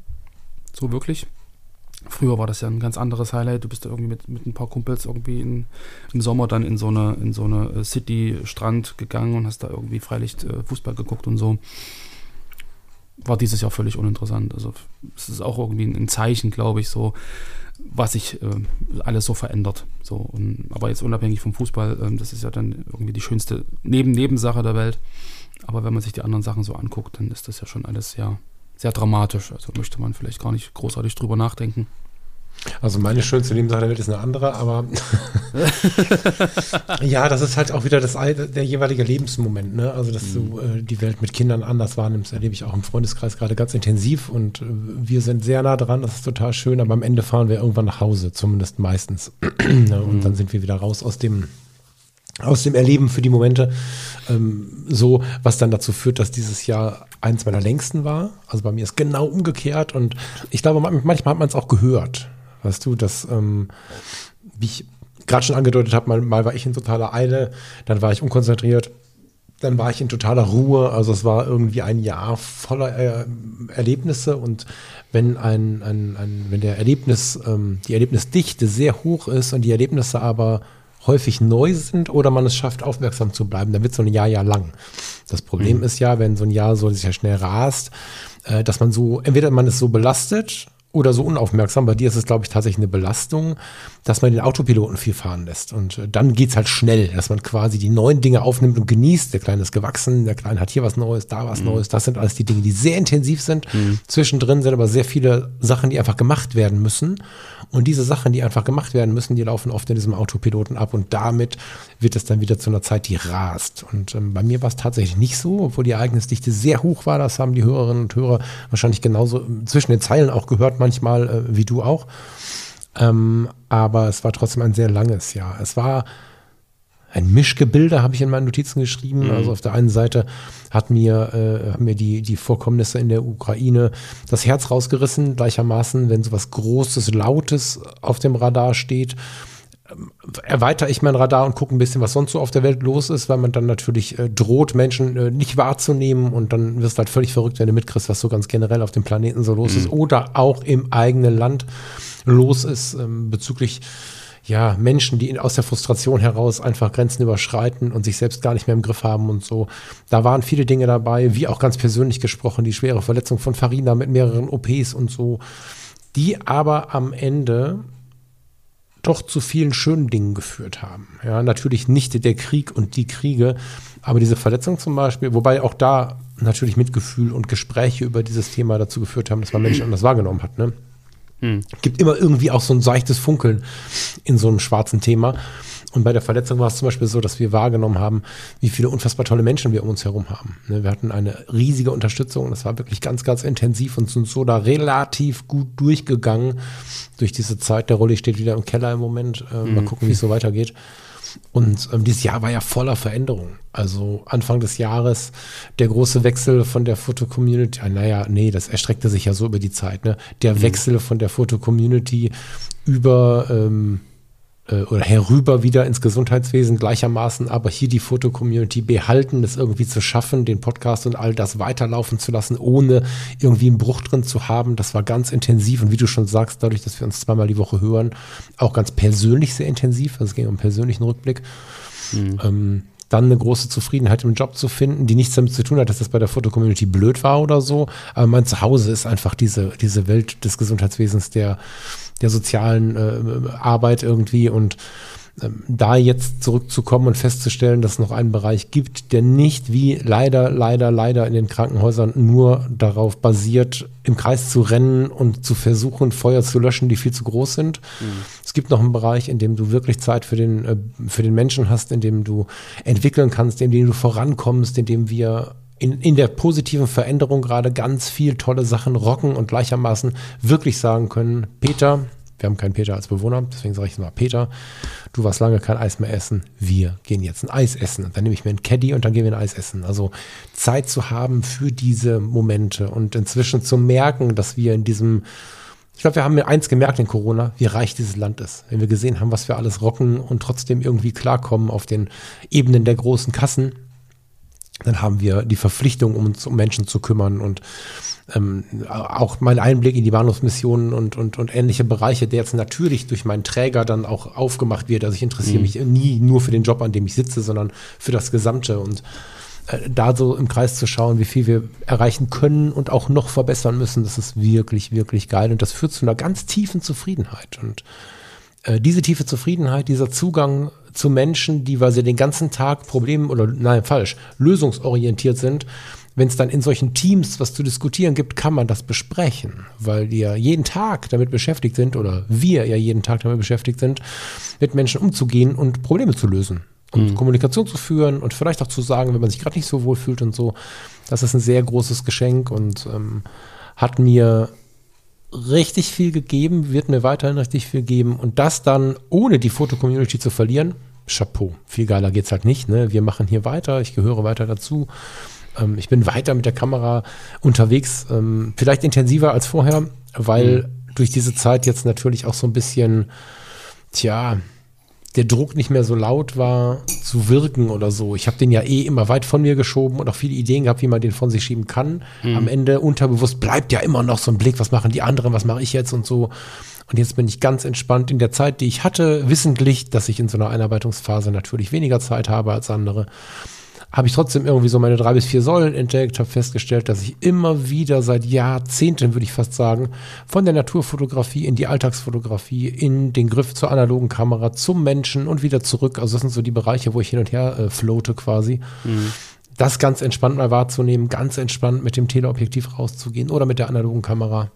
So wirklich. Früher war das ja ein ganz anderes Highlight. Du bist da irgendwie mit, mit ein paar Kumpels irgendwie in, im Sommer dann in so eine, in so eine äh, City-Strand gegangen und hast da irgendwie Freilicht äh, Fußball geguckt und so. War dieses Jahr völlig uninteressant. Also es ist auch irgendwie ein Zeichen, glaube ich, so, was sich äh, alles so verändert. So, und, aber jetzt unabhängig vom Fußball, äh, das ist ja dann irgendwie die schönste Neben Nebensache der Welt. Aber wenn man sich die anderen Sachen so anguckt, dann ist das ja schon alles sehr sehr dramatisch. Also möchte man vielleicht gar nicht großartig drüber nachdenken. Also meine schönste Nebensache der Welt ist eine andere, aber <laughs> ja, das ist halt auch wieder das, der jeweilige Lebensmoment. Ne? Also, dass du mhm. äh, die Welt mit Kindern anders wahrnimmst, erlebe ich auch im Freundeskreis gerade ganz intensiv und äh, wir sind sehr nah dran, das ist total schön, aber am Ende fahren wir irgendwann nach Hause, zumindest meistens. <clears throat> ne? Und mhm. dann sind wir wieder raus aus dem aus dem Erleben für die Momente ähm, so, was dann dazu führt, dass dieses Jahr eins meiner längsten war. Also bei mir ist genau umgekehrt und ich glaube, manchmal hat man es auch gehört. Weißt du, dass, ähm, wie ich gerade schon angedeutet habe, mal, mal war ich in totaler Eile, dann war ich unkonzentriert, dann war ich in totaler Ruhe. Also es war irgendwie ein Jahr voller äh, Erlebnisse und wenn ein, ein, ein wenn der Erlebnis, ähm, die Erlebnisdichte sehr hoch ist und die Erlebnisse aber häufig neu sind oder man es schafft, aufmerksam zu bleiben, dann wird so ein Jahr ja lang. Das Problem mhm. ist ja, wenn so ein Jahr so sehr schnell rast, äh, dass man so, entweder man ist so belastet oder so unaufmerksam. Bei dir ist es, glaube ich, tatsächlich eine Belastung, dass man den Autopiloten viel fahren lässt. Und äh, dann geht es halt schnell, dass man quasi die neuen Dinge aufnimmt und genießt. Der Kleine ist gewachsen, der Kleine hat hier was Neues, da was mhm. Neues. Das sind alles die Dinge, die sehr intensiv sind. Mhm. Zwischendrin sind aber sehr viele Sachen, die einfach gemacht werden müssen. Und diese Sachen, die einfach gemacht werden müssen, die laufen oft in diesem Autopiloten ab. Und damit wird es dann wieder zu einer Zeit, die rast. Und ähm, bei mir war es tatsächlich nicht so, obwohl die Ereignisdichte sehr hoch war. Das haben die Hörerinnen und Hörer wahrscheinlich genauso zwischen den Zeilen auch gehört, manchmal äh, wie du auch. Ähm, aber es war trotzdem ein sehr langes Jahr. Es war ein Mischgebilde, habe ich in meinen Notizen geschrieben. Mhm. Also auf der einen Seite hat mir, äh, haben mir die, die Vorkommnisse in der Ukraine das Herz rausgerissen, gleichermaßen, wenn so was Großes, Lautes auf dem Radar steht. Ähm, erweitere ich mein Radar und gucke ein bisschen, was sonst so auf der Welt los ist, weil man dann natürlich äh, droht, Menschen äh, nicht wahrzunehmen und dann wirst du halt völlig verrückt, wenn du mitkriegst, was so ganz generell auf dem Planeten so los mhm. ist oder auch im eigenen Land los ist ähm, bezüglich ja, Menschen, die aus der Frustration heraus einfach Grenzen überschreiten und sich selbst gar nicht mehr im Griff haben und so. Da waren viele Dinge dabei, wie auch ganz persönlich gesprochen, die schwere Verletzung von Farina mit mehreren OPs und so, die aber am Ende doch zu vielen schönen Dingen geführt haben. Ja, natürlich nicht der Krieg und die Kriege, aber diese Verletzung zum Beispiel, wobei auch da natürlich Mitgefühl und Gespräche über dieses Thema dazu geführt haben, dass man Menschen anders wahrgenommen hat. Ne? Hm. Gibt immer irgendwie auch so ein seichtes Funkeln in so einem schwarzen Thema. Und bei der Verletzung war es zum Beispiel so, dass wir wahrgenommen haben, wie viele unfassbar tolle Menschen wir um uns herum haben. Ne, wir hatten eine riesige Unterstützung. Das war wirklich ganz, ganz intensiv und sind so da relativ gut durchgegangen durch diese Zeit. Der Rolli steht wieder im Keller im Moment. Äh, Mal gucken, wie es so weitergeht. Und ähm, dieses Jahr war ja voller Veränderung. Also Anfang des Jahres der große Wechsel von der Foto-Community, ah, naja, nee, das erstreckte sich ja so über die Zeit, ne? Der Wechsel von der Foto-Community über ähm, äh, oder herüber wieder ins Gesundheitswesen gleichermaßen, aber hier die Foto-Community behalten, das irgendwie zu schaffen, den Podcast und all das weiterlaufen zu lassen, ohne irgendwie einen Bruch drin zu haben. Das war ganz intensiv und wie du schon sagst, dadurch, dass wir uns zweimal die Woche hören, auch ganz persönlich sehr intensiv. Also es ging um einen persönlichen Rückblick. Mhm. Ähm, dann eine große Zufriedenheit im Job zu finden, die nichts damit zu tun hat, dass das bei der Foto-Community blöd war oder so. Aber mein Zuhause ist einfach diese, diese Welt des Gesundheitswesens, der, der sozialen äh, Arbeit irgendwie und ähm, da jetzt zurückzukommen und festzustellen, dass es noch einen Bereich gibt, der nicht wie leider, leider, leider in den Krankenhäusern nur darauf basiert, im Kreis zu rennen und zu versuchen, Feuer zu löschen, die viel zu groß sind. Mhm. Es gibt noch einen Bereich, in dem du wirklich Zeit für den, äh, für den Menschen hast, in dem du entwickeln kannst, in dem du vorankommst, in dem wir in, in der positiven Veränderung gerade ganz viel tolle Sachen rocken und gleichermaßen wirklich sagen können, Peter, wir haben keinen Peter als Bewohner, deswegen sage ich mal, Peter, du warst lange kein Eis mehr essen, wir gehen jetzt ein Eis essen. Und dann nehme ich mir ein Caddy und dann gehen wir ein Eis essen. Also Zeit zu haben für diese Momente und inzwischen zu merken, dass wir in diesem, ich glaube, wir haben mir eins gemerkt in Corona, wie reich dieses Land ist. Wenn wir gesehen haben, was wir alles rocken und trotzdem irgendwie klarkommen auf den Ebenen der großen Kassen, dann haben wir die Verpflichtung, um uns um Menschen zu kümmern und ähm, auch mein Einblick in die Bahnhofsmissionen und, und, und ähnliche Bereiche, der jetzt natürlich durch meinen Träger dann auch aufgemacht wird. Also ich interessiere mhm. mich nie nur für den Job, an dem ich sitze, sondern für das Gesamte und äh, da so im Kreis zu schauen, wie viel wir erreichen können und auch noch verbessern müssen, das ist wirklich, wirklich geil und das führt zu einer ganz tiefen Zufriedenheit und äh, diese tiefe Zufriedenheit, dieser Zugang zu Menschen, die, weil sie den ganzen Tag Problemen oder nein, falsch, lösungsorientiert sind, wenn es dann in solchen Teams was zu diskutieren gibt, kann man das besprechen, weil die ja jeden Tag damit beschäftigt sind oder wir ja jeden Tag damit beschäftigt sind, mit Menschen umzugehen und Probleme zu lösen und mhm. Kommunikation zu führen und vielleicht auch zu sagen, wenn man sich gerade nicht so wohl fühlt und so. Das ist ein sehr großes Geschenk und ähm, hat mir richtig viel gegeben, wird mir weiterhin richtig viel geben und das dann ohne die Foto-Community zu verlieren. Chapeau. Viel geiler geht's halt nicht. Ne? Wir machen hier weiter, ich gehöre weiter dazu. Ähm, ich bin weiter mit der Kamera unterwegs, ähm, vielleicht intensiver als vorher, weil mhm. durch diese Zeit jetzt natürlich auch so ein bisschen, tja, der Druck nicht mehr so laut war, zu wirken oder so. Ich habe den ja eh immer weit von mir geschoben und auch viele Ideen gehabt, wie man den von sich schieben kann. Mhm. Am Ende unterbewusst bleibt ja immer noch so ein Blick, was machen die anderen, was mache ich jetzt und so. Und jetzt bin ich ganz entspannt in der Zeit, die ich hatte, wissentlich, dass ich in so einer Einarbeitungsphase natürlich weniger Zeit habe als andere habe ich trotzdem irgendwie so meine drei bis vier Säulen entdeckt, habe festgestellt, dass ich immer wieder seit Jahrzehnten, würde ich fast sagen, von der Naturfotografie in die Alltagsfotografie, in den Griff zur analogen Kamera, zum Menschen und wieder zurück. Also das sind so die Bereiche, wo ich hin und her äh, floate quasi. Mhm. Das ganz entspannt mal wahrzunehmen, ganz entspannt mit dem Teleobjektiv rauszugehen oder mit der analogen Kamera.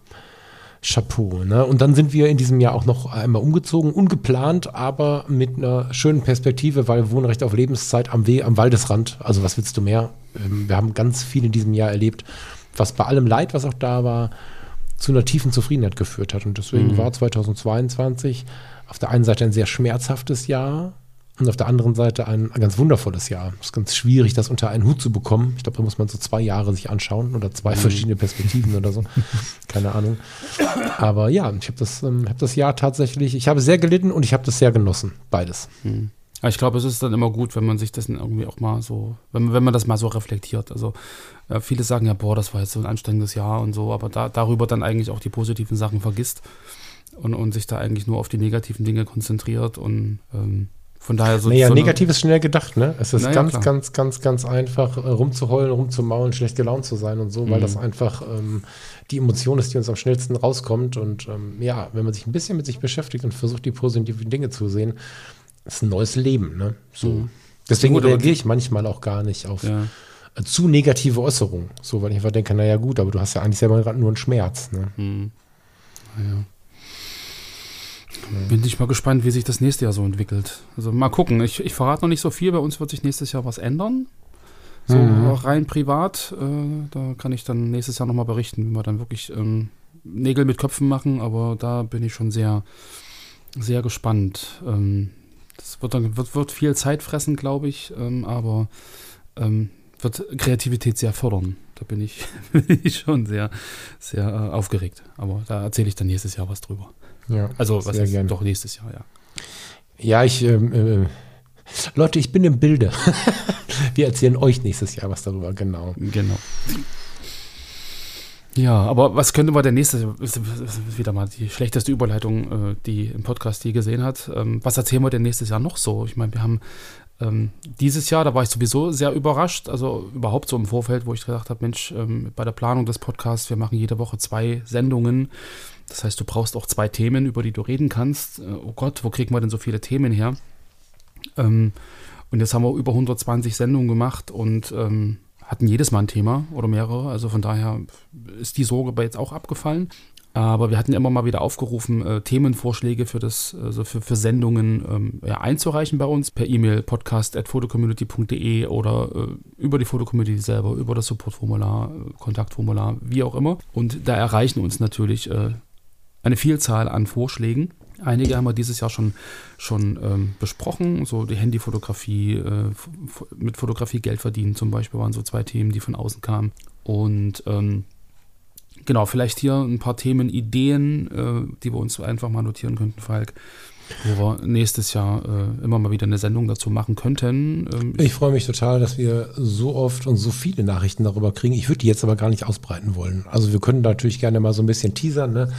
Chapeau. Ne? Und dann sind wir in diesem Jahr auch noch einmal umgezogen, ungeplant, aber mit einer schönen Perspektive, weil Wohnrecht auf Lebenszeit am, We am Waldesrand. Also was willst du mehr? Ähm, wir haben ganz viel in diesem Jahr erlebt, was bei allem Leid, was auch da war, zu einer tiefen Zufriedenheit geführt hat. Und deswegen mhm. war 2022 auf der einen Seite ein sehr schmerzhaftes Jahr, und auf der anderen Seite ein, ein, ganz wundervolles Jahr. Es ist ganz schwierig, das unter einen Hut zu bekommen. Ich glaube, da muss man so zwei Jahre sich anschauen oder zwei mhm. verschiedene Perspektiven oder so. <laughs> Keine Ahnung. Aber ja, ich habe das, ähm, hab das Jahr tatsächlich, ich habe sehr gelitten und ich habe das sehr genossen. Beides. Mhm. Ich glaube, es ist dann immer gut, wenn man sich das irgendwie auch mal so, wenn, wenn man das mal so reflektiert. Also äh, viele sagen ja, boah, das war jetzt so ein anstrengendes Jahr und so, aber da, darüber dann eigentlich auch die positiven Sachen vergisst und, und sich da eigentlich nur auf die negativen Dinge konzentriert und ähm, von daher so. Naja, so negativ ist schnell gedacht, ne? Es ist naja, ganz, klar. ganz, ganz, ganz einfach, äh, rumzuheulen, rumzumaulen, schlecht gelaunt zu sein und so, mhm. weil das einfach ähm, die Emotion ist, die uns am schnellsten rauskommt. Und ähm, ja, wenn man sich ein bisschen mit sich beschäftigt und versucht, die positiven Dinge zu sehen, ist ein neues Leben, ne? So. Mhm. Deswegen reagiere ich manchmal auch gar nicht auf ja. Äh, zu negative Äußerungen. So, weil ich einfach denke, naja, gut, aber du hast ja eigentlich selber gerade nur einen Schmerz, ne? Mhm. Naja. Bin ich mal gespannt, wie sich das nächste Jahr so entwickelt. Also mal gucken. Ich, ich verrate noch nicht so viel. Bei uns wird sich nächstes Jahr was ändern. So Mhm. auch rein privat. Äh, da kann ich dann nächstes Jahr nochmal berichten, wie wir dann wirklich ähm, Nägel mit Köpfen machen. Aber da bin ich schon sehr, sehr gespannt. Ähm, das wird, dann, wird, wird viel Zeit fressen, glaube ich. Ähm, aber ähm, wird Kreativität sehr fördern. Da bin ich, <laughs> bin ich schon sehr, sehr äh, aufgeregt. Aber da erzähle ich dann nächstes Jahr was drüber. Ja, Also, was gerne. doch nächstes Jahr, ja. Ja, ich, ähm, äh, Leute, ich bin im Bilde. <laughs> Wir erzählen euch nächstes Jahr was darüber, genau. Genau. Ja, aber was könnte man denn ist- ist wieder mal die schlechteste Überleitung, äh, die im Podcast je gesehen hat. Ähm, Was erzählen wir denn nächstes Jahr noch so? Ich meine, wir haben ähm, dieses Jahr, da war ich sowieso sehr überrascht, also überhaupt so im Vorfeld, wo ich gedacht habe, Mensch, ähm, bei der Planung des Podcasts, wir machen jede Woche zwei Sendungen. Das heißt, du brauchst auch zwei Themen, über die du reden kannst. Äh, Oh Gott, wo kriegen wir denn so viele Themen her? Ähm, und jetzt haben wir über 120 Sendungen gemacht und ähm, hatten jedes Mal ein Thema oder mehrere. Also von daher ist die Sorge bei jetzt auch abgefallen. Aber wir hatten immer mal wieder aufgerufen, äh, Themenvorschläge für das, also für, für Sendungen ähm, ja, einzureichen bei uns per E-Mail podcast.fotocommunity.de oder äh, über die Fotocommunity selber, über das Supportformular, äh, Kontaktformular, wie auch immer. Und da erreichen uns natürlich äh, eine Vielzahl an Vorschlägen. Einige haben wir dieses Jahr schon, schon ähm, besprochen, so die Handyfotografie, äh, mit Fotografie Geld verdienen zum Beispiel waren so zwei Themen, die von außen kamen. Und ähm, genau, vielleicht hier ein paar Themen, Ideen, äh, die wir uns einfach mal notieren könnten, Falk, wo wir nächstes Jahr äh, immer mal wieder eine Sendung dazu machen könnten. Ähm, Ich freue mich total, dass wir so oft und so viele Nachrichten darüber kriegen. Ich würde die jetzt aber gar nicht ausbreiten wollen. Also wir können natürlich gerne mal so ein bisschen teasern. Ne?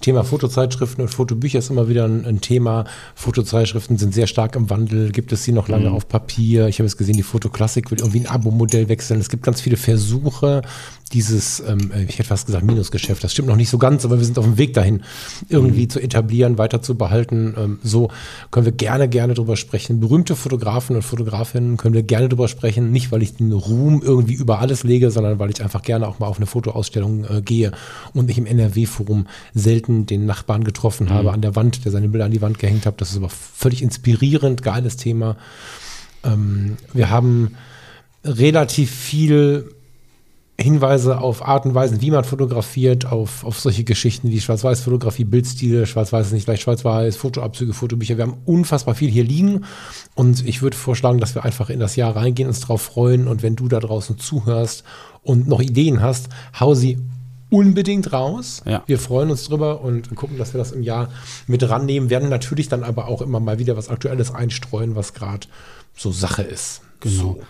Thema Fotozeitschriften und Fotobücher ist immer wieder ein, ein Thema. Fotozeitschriften sind sehr stark im Wandel. Gibt es sie noch lange auf Papier? Ich habe es gesehen, die Fotoklassik will irgendwie ein Abo-Modell wechseln. Es gibt ganz viele Versuche, dieses, ähm, ich hätte fast gesagt, Minusgeschäft. Das stimmt noch nicht so ganz, aber wir sind auf dem Weg dahin, irgendwie zu etablieren, weiter zu behalten. Ähm, so können wir gerne, gerne drüber sprechen. Berühmte Fotografen und Fotografinnen können wir gerne drüber sprechen. Nicht, weil ich den Ruhm irgendwie über alles lege, sondern weil ich einfach gerne auch mal auf eine Fotoausstellung äh, gehe und mich im NRW-Forum selten den Nachbarn getroffen habe an der Wand, der seine Bilder an die Wand gehängt hat. Das ist aber völlig inspirierend, geiles Thema. Ähm, wir haben relativ viel Hinweise auf Art und Weisen, wie man fotografiert, auf, auf solche Geschichten wie Schwarz-Weiß-Fotografie, Bildstile, Schwarz-Weiß ist nicht gleich Schwarz-Weiß, Fotoabzüge, Fotobücher. Wir haben unfassbar viel hier liegen und ich würde vorschlagen, dass wir einfach in das Jahr reingehen, uns drauf freuen und wenn du da draußen zuhörst und noch Ideen hast, hau sie unbedingt raus. Ja. Wir freuen uns drüber und gucken, dass wir das im Jahr mit rannehmen, werden natürlich dann aber auch immer mal wieder was Aktuelles einstreuen, was gerade so Sache ist. Genau. So.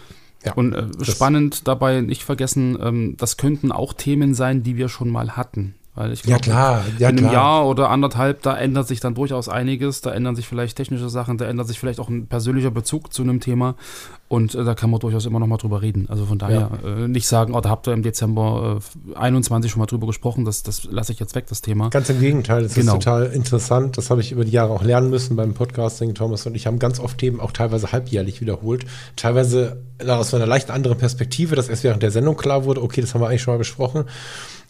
Ja. Und äh, spannend dabei nicht vergessen, ähm, das könnten auch Themen sein, die wir schon mal hatten. Weil ich Ja, glaube, klar, ja, in einem klar. Jahr oder anderthalb, da ändert sich dann durchaus einiges. Da ändern sich vielleicht technische Sachen, da ändert sich vielleicht auch ein persönlicher Bezug zu einem Thema. Und äh, da kann man durchaus immer noch mal drüber reden. Also von daher äh, nicht sagen, oh, da habt ihr im Dezember äh, 21 schon mal drüber gesprochen, das, das lasse ich jetzt weg, das Thema. Ganz im Gegenteil, das Genau. ist total interessant. Das habe ich über die Jahre auch lernen müssen beim Podcasting. Thomas und ich haben ganz oft Themen auch teilweise halbjährlich wiederholt. Teilweise aus einer leicht anderen Perspektive, dass erst während der Sendung klar wurde, okay, das haben wir eigentlich schon mal besprochen.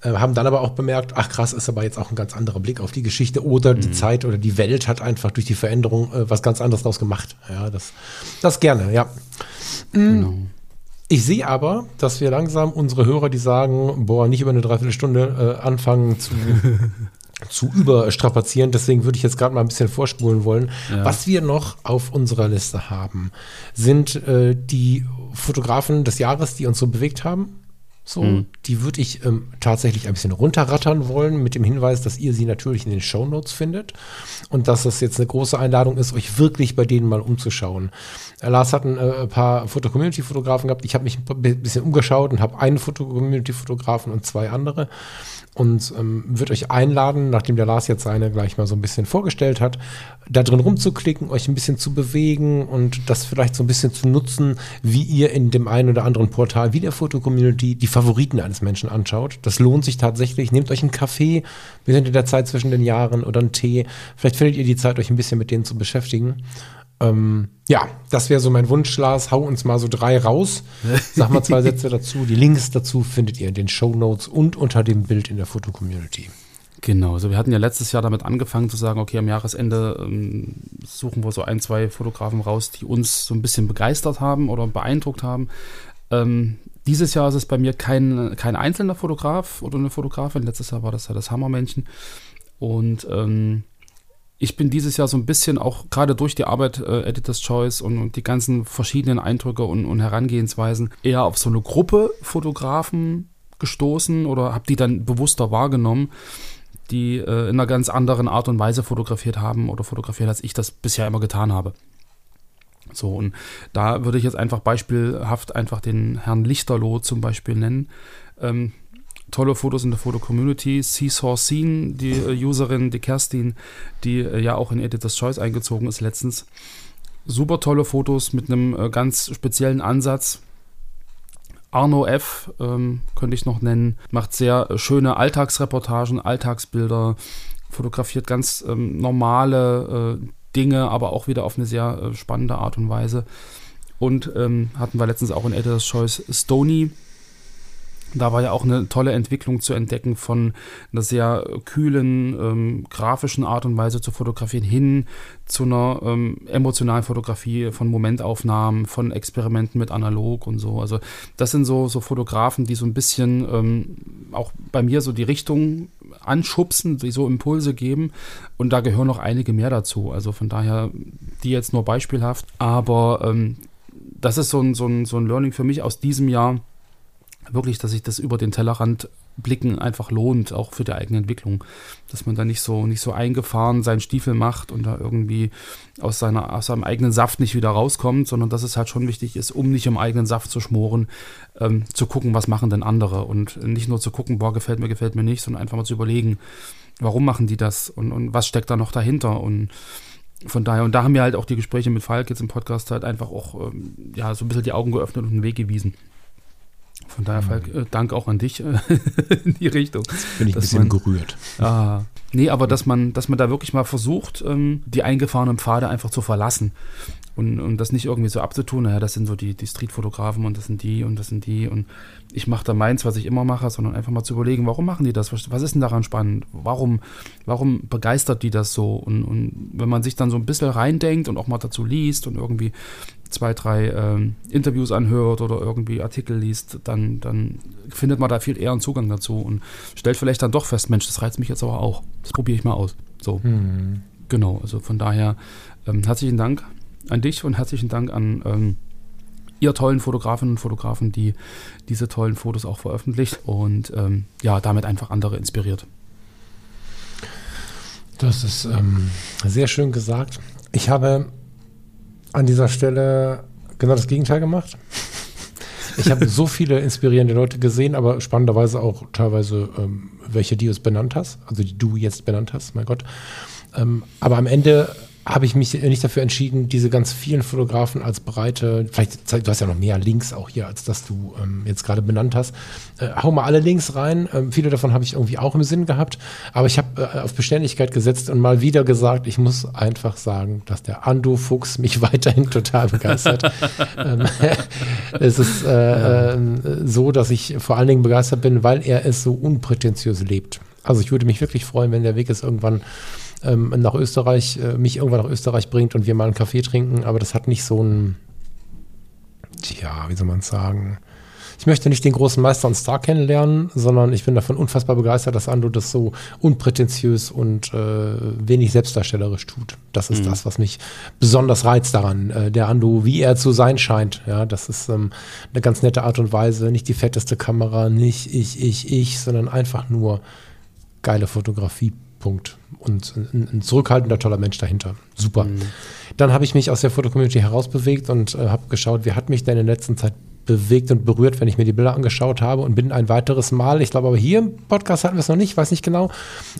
Äh, haben dann aber auch bemerkt, ach krass, ist aber jetzt auch ein ganz anderer Blick auf die Geschichte oder Mhm. die Zeit oder die Welt hat einfach durch die Veränderung äh, was ganz anderes daraus gemacht. Ja, das, das gerne, ja. Genau. Ich sehe aber, dass wir langsam unsere Hörer, die sagen, boah, nicht über eine Dreiviertelstunde äh, anfangen zu, <laughs> zu überstrapazieren. Deswegen würde ich jetzt gerade mal ein bisschen vorspulen wollen. Ja. Was wir noch auf unserer Liste haben, sind äh, die Fotografen des Jahres, die uns so bewegt haben. So, Mhm. die würde ich ähm, tatsächlich ein bisschen runterrattern wollen, mit dem Hinweis, dass ihr sie natürlich in den Shownotes findet und dass das jetzt eine große Einladung ist, euch wirklich bei denen mal umzuschauen. Äh, Lars hat ein äh, paar Foto-Community-Fotografen gehabt. Ich habe mich ein bisschen umgeschaut und habe einen Foto-Community-Fotografen und zwei andere und ähm, würde euch einladen, nachdem der Lars jetzt seine gleich mal so ein bisschen vorgestellt hat, da drin rumzuklicken, euch ein bisschen zu bewegen und das vielleicht so ein bisschen zu nutzen, wie ihr in dem einen oder anderen Portal wie der Foto-Community die Favoriten eines Menschen anschaut. Das lohnt sich tatsächlich. Nehmt euch einen Kaffee, wir sind in der Zeit zwischen den Jahren oder einen Tee. Vielleicht findet ihr die Zeit, euch ein bisschen mit denen zu beschäftigen. Ähm, ja, das wäre so mein Wunsch, Lars. Hau uns mal so drei raus. Sag mal zwei Sätze dazu. Die Links dazu findet ihr in den Show Notes und unter dem Bild in der Foto-Community. Genau, also wir hatten ja letztes Jahr damit angefangen zu sagen, okay, am Jahresende ähm, suchen wir so ein, zwei Fotografen raus, die uns so ein bisschen begeistert haben oder beeindruckt haben. Ähm, dieses Jahr ist es bei mir kein, kein einzelner Fotograf oder eine Fotografin. Letztes Jahr war das ja das Hammermännchen. Und ähm, ich bin dieses Jahr so ein bisschen auch gerade durch die Arbeit äh, Editor's Choice und, und, die ganzen verschiedenen Eindrücke und, und, Herangehensweisen eher auf so eine Gruppe Fotografen gestoßen oder habe die dann bewusster wahrgenommen, die äh, in einer ganz anderen Art und Weise fotografiert haben oder fotografiert, als ich das bisher immer getan habe. So, und da würde ich jetzt einfach beispielhaft einfach den Herrn Lichterloh zum Beispiel nennen. Ähm, tolle Fotos in der Foto-Community. Seesaw Scene, die äh, Userin, die Kerstin, die äh, ja auch in Editor's Choice eingezogen ist letztens. Super tolle Fotos mit einem äh, ganz speziellen Ansatz. Arno F. Ähm, könnte ich noch nennen, macht sehr äh, schöne Alltagsreportagen, Alltagsbilder, fotografiert ganz ähm, normale äh, Dinge, aber auch wieder auf eine sehr äh, spannende Art und Weise. Und ähm, hatten wir letztens auch in Editor's Choice Stony, da war ja auch eine tolle Entwicklung zu entdecken von einer sehr kühlen, ähm, grafischen Art und Weise zu fotografieren hin zu einer ähm, emotionalen Fotografie von Momentaufnahmen, von Experimenten mit analog und so. Also das sind so, so Fotografen, die so ein bisschen ähm, auch bei mir so die Richtung anschubsen, die so Impulse geben. Und da gehören noch einige mehr dazu. Also von daher, die jetzt nur beispielhaft. Aber ähm, das ist so ein, so, ein, so ein Learning für mich aus diesem Jahr wirklich, dass sich das über den Tellerrand blicken einfach lohnt, auch für die eigene Entwicklung. Dass man da nicht so, nicht so eingefahren seinen Stiefel macht und da irgendwie aus, seiner, aus seinem eigenen Saft nicht wieder rauskommt, sondern dass es halt schon wichtig ist, um nicht im eigenen Saft zu schmoren, ähm, zu gucken, was machen denn andere und nicht nur zu gucken, boah, gefällt mir, gefällt mir nicht, sondern einfach mal zu überlegen, warum machen die das und, und was steckt da noch dahinter und von daher, und da haben mir halt auch die Gespräche mit Falk jetzt im Podcast halt einfach auch ähm, ja, so ein bisschen die Augen geöffnet und einen Weg gewiesen. Von daher, Falk, äh, Dank auch an dich äh, <laughs> in die Richtung. Jetzt bin ich ein bisschen man, gerührt. Ah, nee, aber dass man, dass man da wirklich mal versucht, ähm, die eingefahrenen Pfade einfach zu verlassen und, und das nicht irgendwie so abzutun, naja, das sind so die, die Streetfotografen und das sind die und das sind die und ich mache da meins, was ich immer mache, sondern einfach mal zu überlegen, warum machen die das? Was, was ist denn daran spannend? Warum, warum begeistert die das so? Und, und wenn man sich dann so ein bisschen reindenkt und auch mal dazu liest und irgendwie zwei, drei ähm, Interviews anhört oder irgendwie Artikel liest, dann, dann findet man da viel eher einen Zugang dazu und stellt vielleicht dann doch fest, Mensch, das reizt mich jetzt aber auch. Das probiere ich mal aus. So. Mhm. Genau, also von daher ähm, herzlichen Dank an dich und herzlichen Dank an ähm, ihr tollen Fotografinnen und Fotografen, die diese tollen Fotos auch veröffentlicht und ähm, ja, damit einfach andere inspiriert. Das ist ähm, sehr schön gesagt. Ich habe an dieser Stelle genau das Gegenteil gemacht. Ich habe so viele inspirierende Leute gesehen, aber spannenderweise auch teilweise ähm, welche, die es benannt hast, also die du jetzt benannt hast, mein Gott. Ähm, aber am Ende habe ich mich nicht dafür entschieden, diese ganz vielen Fotografen als breite, vielleicht, du hast ja noch mehr Links auch hier, als das du ähm, jetzt gerade benannt hast. Äh, hau mal alle Links rein. Ähm, viele davon habe ich irgendwie auch im Sinn gehabt. Aber ich habe äh, auf Beständigkeit gesetzt und mal wieder gesagt, ich muss einfach sagen, dass der Ando Fuchs mich <laughs> weiterhin total begeistert. <laughs> ähm, <laughs> es ist äh, äh, so, dass ich vor allen Dingen begeistert bin, weil er es so unprätentiös lebt. Also ich würde mich wirklich freuen, wenn der Weg ist irgendwann ähm, nach Österreich, äh, mich irgendwann nach Österreich bringt und wir mal einen Kaffee trinken, aber das hat nicht so ein, tja, wie soll man sagen, ich möchte nicht den großen Meister und Star kennenlernen, sondern ich bin davon unfassbar begeistert, dass Ando das so unprätentiös und äh, wenig selbstdarstellerisch tut. Das ist mhm. das, was mich besonders reizt daran. Äh, der Ando, wie er zu sein scheint. Ja, das ist ähm, eine ganz nette Art und Weise. Nicht die fetteste Kamera, nicht ich, ich, ich, sondern einfach nur geile Fotografie. Punkt und ein, ein, zurückhaltender, toller Mensch dahinter. Super. Mhm. Dann habe ich mich aus der Fotocommunity herausbewegt und äh, habe geschaut, wie hat mich denn in der letzten Zeit bewegt und berührt, wenn ich mir die Bilder angeschaut habe und bin ein weiteres Mal, ich glaube aber hier im Podcast hatten wir es noch nicht, weiß nicht genau,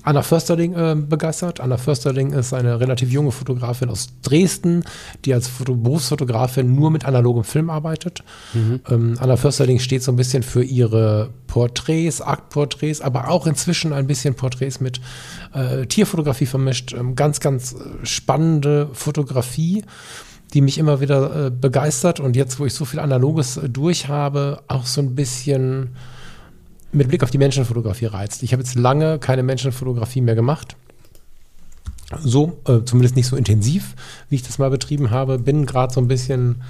Anna Försterling äh, begeistert. Anna Försterling ist eine relativ junge Fotografin aus Dresden, die als Foto Berufsfotografin nur mit analogem Film arbeitet. Mhm. Ähm, Anna Försterling steht so ein bisschen für ihre Porträts, Aktporträts, aber auch inzwischen ein bisschen Porträts mit äh, Tierfotografie vermischt. Ähm, ganz, ganz äh, spannende Fotografie die mich immer wieder äh, begeistert und jetzt, wo ich so viel Analoges äh, durch habe, auch so ein bisschen mit Blick auf die Menschenfotografie reizt. Ich habe jetzt lange keine Menschenfotografie mehr gemacht. So, äh, zumindest nicht so intensiv, wie ich das mal betrieben habe. Bin gerade so ein bisschen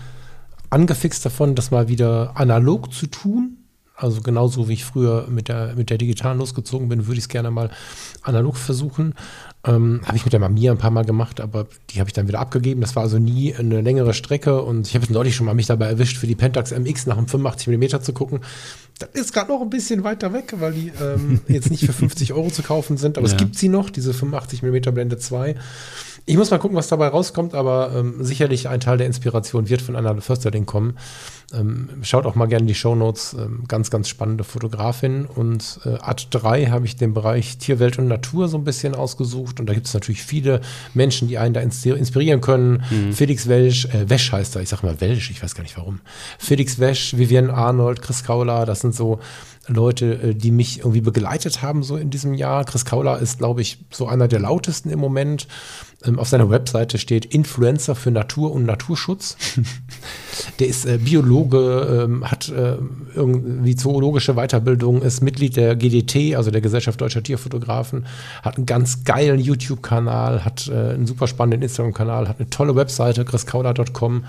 angefixt davon, das mal wieder analog zu tun. Also genauso wie ich früher mit der, mit der digitalen losgezogen bin, würde ich es gerne mal analog versuchen. Ähm, habe ich mit der Mamiya ein paar Mal gemacht, aber die habe ich dann wieder abgegeben. Das war also nie eine längere Strecke und ich habe jetzt neulich schon mal mich dabei erwischt, für die Pentax MX nach einem 85 mm zu gucken. Das ist gerade noch ein bisschen weiter weg, weil die ähm, <laughs> jetzt nicht für 50 Euro zu kaufen sind, aber ja. es gibt sie noch, diese 85 mm Blende 2. Ich muss mal gucken, was dabei rauskommt, aber ähm, sicherlich ein Teil der Inspiration wird von Anna Försterling kommen. Ähm, schaut auch mal gerne die Shownotes. Ähm, ganz, ganz spannende Fotografin. Und äh, Ad 3 habe ich den Bereich Tierwelt und Natur so ein bisschen ausgesucht. Und da gibt es natürlich viele Menschen, die einen da inspirieren können. Mhm. Felix Welsch, äh, Wesch heißt er, ich sage mal Welsch, ich weiß gar nicht warum. Felix Wesch, Vivienne Arnold, Chris Kauler, das sind so Leute, äh, die mich irgendwie begleitet haben so in diesem Jahr. Chris Kauler ist, glaube ich, so einer der lautesten im Moment. Ähm, auf seiner Webseite steht Influencer für Natur und Naturschutz. <laughs> der ist äh, Biologe, ähm, hat äh, irgendwie zoologische Weiterbildung, ist Mitglied der GDT, also der Gesellschaft Deutscher Tierfotografen, hat einen ganz geilen YouTube-Kanal, hat äh, einen super spannenden Instagram-Kanal, hat eine tolle Webseite, chriskauler.com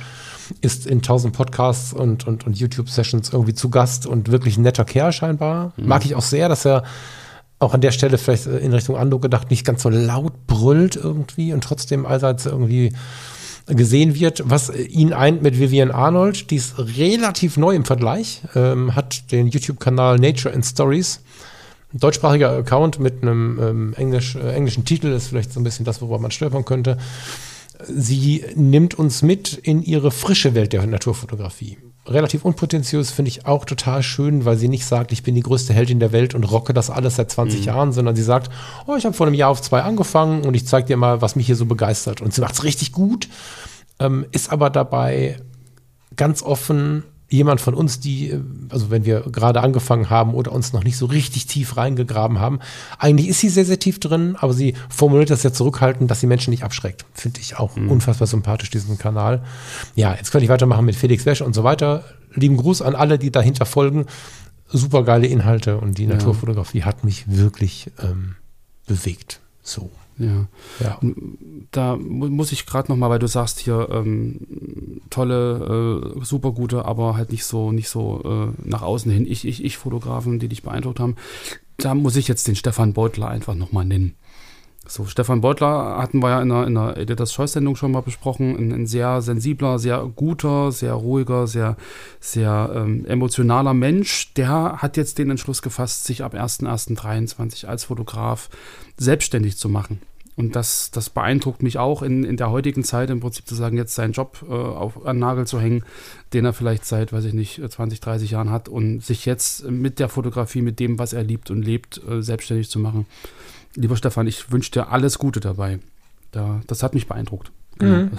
ist in tausend Podcasts und, und, und YouTube-Sessions irgendwie zu Gast und wirklich ein netter Kerl scheinbar. Mhm. Mag ich auch sehr, dass er auch an der Stelle vielleicht äh, in Richtung Ando gedacht, nicht ganz so laut brüllt irgendwie und trotzdem allseits irgendwie gesehen wird, was ihn eint mit Vivian Arnold, die ist relativ neu im Vergleich, ähm, hat den YouTube-Kanal Nature and Stories. Ein deutschsprachiger Account mit einem ähm, Englisch, äh, englischen Titel ist vielleicht so ein bisschen das, worüber man stolpern könnte sie nimmt uns mit in ihre frische Welt der Naturfotografie. Relativ unprätentiös finde ich auch total schön, weil sie nicht sagt, ich bin die größte Heldin der Welt und rocke das alles seit 20 mhm. Jahren, sondern sie sagt, oh, ich habe vor einem Jahr auf zwei angefangen und ich zeige dir mal, was mich hier so begeistert. Und sie macht es richtig gut, ähm, ist aber dabei ganz offen jemand von uns, die, äh, also wenn wir gerade angefangen haben oder uns noch nicht so richtig tief reingegraben haben, eigentlich ist sie sehr, sehr tief drin, aber sie formuliert das ja zurückhaltend, dass sie Menschen nicht abschreckt. Finde ich auch mhm. unfassbar sympathisch, diesen Kanal. Ja, jetzt könnte ich weitermachen mit Felix Wäsch und so weiter. Lieben Gruß an alle, die dahinter folgen. Super geile Inhalte und die ja. Naturfotografie hat mich wirklich ähm, bewegt. So. Ja. ja. Da muss ich gerade noch mal, weil du sagst hier ähm, tolle, äh, super gute, aber halt nicht so nicht so äh, nach außen hin. Ich ich ich Fotografen, die dich beeindruckt haben. Da muss ich jetzt den Stefan Beutler einfach noch mal nennen. So, Stefan Beutler hatten wir ja in der, in der Editors Choice Sendung schon mal besprochen. Ein, ein sehr sensibler, sehr guter, sehr ruhiger, sehr, sehr ähm, emotionaler Mensch. Der hat jetzt den Entschluss gefasst, sich ab 1.1.23 als Fotograf selbstständig zu machen. Und das, das beeindruckt mich auch in, in der heutigen Zeit im Prinzip zu sagen, jetzt seinen Job äh, auf, an Nagel zu hängen, den er vielleicht seit, weiß ich nicht, 20, 30 Jahren hat und sich jetzt mit der Fotografie, mit dem, was er liebt und lebt, äh, selbstständig zu machen. Lieber Stefan, ich wünsche dir alles Gute dabei. Da, das hat mich beeindruckt. Genau. Mhm.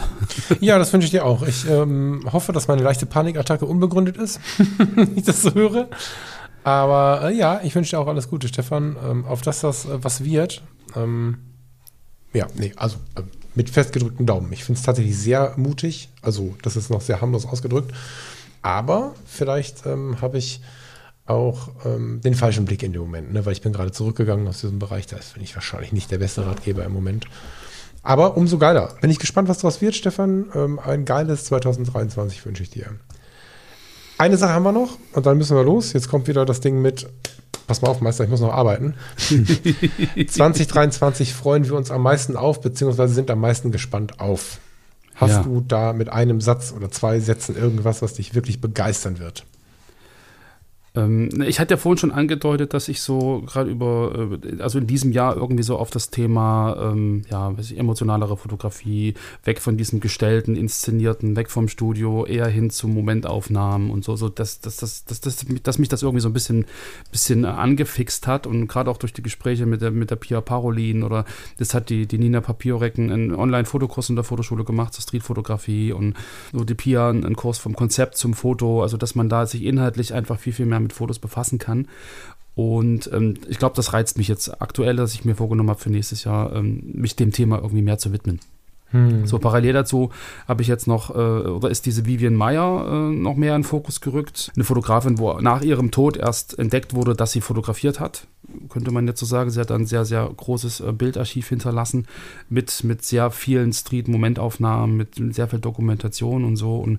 Ja, das wünsche ich dir auch. Ich ähm, hoffe, dass meine leichte Panikattacke unbegründet ist, <laughs> wenn ich das so höre. Aber äh, ja, ich wünsche dir auch alles Gute, Stefan. Ähm, auf dass das äh, was wird. Ähm, ja, nee, also äh, mit festgedrückten Daumen. Ich finde es tatsächlich sehr mutig. Also, das ist noch sehr harmlos ausgedrückt. Aber vielleicht ähm, habe ich auch ähm, den falschen Blick in dem Moment, ne? weil ich bin gerade zurückgegangen aus diesem Bereich. Da bin ich wahrscheinlich nicht der beste Ratgeber im Moment. Aber umso geiler. Bin ich gespannt, was daraus wird, Stefan. Ähm, ein geiles 2023 wünsche ich dir. Eine Sache haben wir noch und dann müssen wir los. Jetzt kommt wieder das Ding mit pass mal auf, Meister, ich muss noch arbeiten. <laughs> 2023 freuen wir uns am meisten auf, beziehungsweise sind am meisten gespannt auf. Hast ja. du da mit einem Satz oder zwei Sätzen irgendwas, was dich wirklich begeistern wird? Ähm, ich hatte ja vorhin schon angedeutet, dass ich so gerade über, äh, also in diesem Jahr irgendwie so auf das Thema, ähm, ja, weiß ich, emotionalere Fotografie, weg von diesem gestellten, inszenierten, weg vom Studio, eher hin zu Momentaufnahmen und so, so dass, dass, dass, dass, dass, dass mich das irgendwie so ein bisschen, bisschen angefixt hat und gerade auch durch die Gespräche mit der, mit der Pia Parolin oder das hat die, die Nina Papiorecken einen Online-Fotokurs in der Fotoschule gemacht zur Streetfotografie und so die Pia einen Kurs vom Konzept zum Foto, also dass man da sich inhaltlich einfach viel, viel mehr mit Fotos befassen kann. Und ähm, ich glaube, das reizt mich jetzt aktuell, dass ich mir vorgenommen habe, für nächstes Jahr ähm, mich dem Thema irgendwie mehr zu widmen. Hm. So parallel dazu habe ich jetzt noch, äh, oder ist diese Vivian Meyer äh, noch mehr in den Fokus gerückt. Eine Fotografin, wo nach ihrem Tod erst entdeckt wurde, dass sie fotografiert hat. Könnte man jetzt so sagen. Sie hat ein sehr, sehr großes äh, Bildarchiv hinterlassen mit, mit sehr vielen Street-Momentaufnahmen, mit, mit sehr viel Dokumentation und so. Und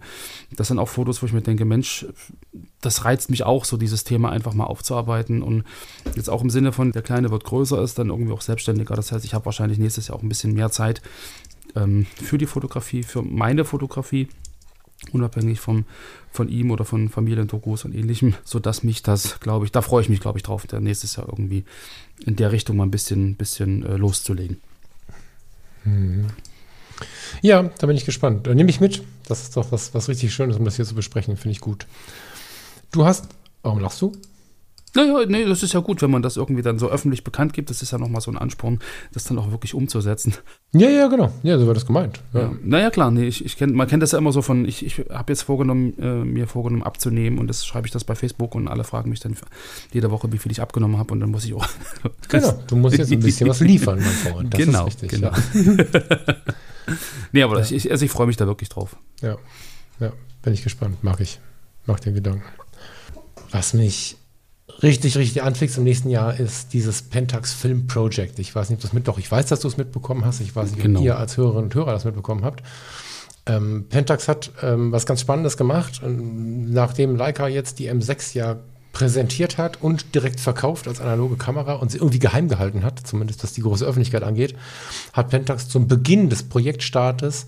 das sind auch Fotos, wo ich mir denke, Mensch, das reizt mich auch, so dieses Thema einfach mal aufzuarbeiten. Und jetzt auch im Sinne von, der Kleine wird größer, ist dann irgendwie auch selbstständiger. Das heißt, ich habe wahrscheinlich nächstes Jahr auch ein bisschen mehr Zeit ähm, für die Fotografie, für meine Fotografie, unabhängig vom, von ihm oder von Familiendokus und ähnlichem, sodass mich das, glaube ich, da freue ich mich, glaube ich, drauf, der nächstes Jahr irgendwie in der Richtung mal ein bisschen, bisschen äh, loszulegen. Ja, da bin ich gespannt. Dann nehme ich mit. Das ist doch was, was richtig Schönes, um das hier zu besprechen. Finde ich gut. Du hast. Warum lachst du? Naja, nee, das ist ja gut, wenn man das irgendwie dann so öffentlich bekannt gibt. Das ist ja nochmal so ein Ansporn, das dann auch wirklich umzusetzen. Ja, ja, genau. Ja, so war das gemeint. Ja. Ja. Naja, klar, nee, ich, ich kenn, man kennt das ja immer so von, ich, ich habe jetzt vorgenommen, äh, mir vorgenommen abzunehmen und das schreibe ich das bei Facebook und alle fragen mich dann jede Woche, wie viel ich abgenommen habe und dann muss ich auch. <laughs> Genau. Du musst jetzt ein bisschen was liefern, mein Freund. Das genau, ist richtig. genau. Ja. <laughs> nee, aber das, ich, also ich freue mich da wirklich drauf. Ja. ja, bin ich gespannt. Mag ich. Mach dir Gedanken. Was mich richtig, richtig anfixt im nächsten Jahr ist dieses Pentax Film Project. Ich weiß nicht, ob du es mit, doch ich weiß, dass du es mitbekommen hast. Ich weiß nicht, Genau. ob ihr als Hörerinnen und Hörer das mitbekommen habt. Ähm, Pentax hat ähm, was ganz Spannendes gemacht. Ähm, nachdem Leica jetzt die M6 ja präsentiert hat und direkt verkauft als analoge Kamera und sie irgendwie geheim gehalten hat, zumindest was die große Öffentlichkeit angeht, hat Pentax zum Beginn des Projektstartes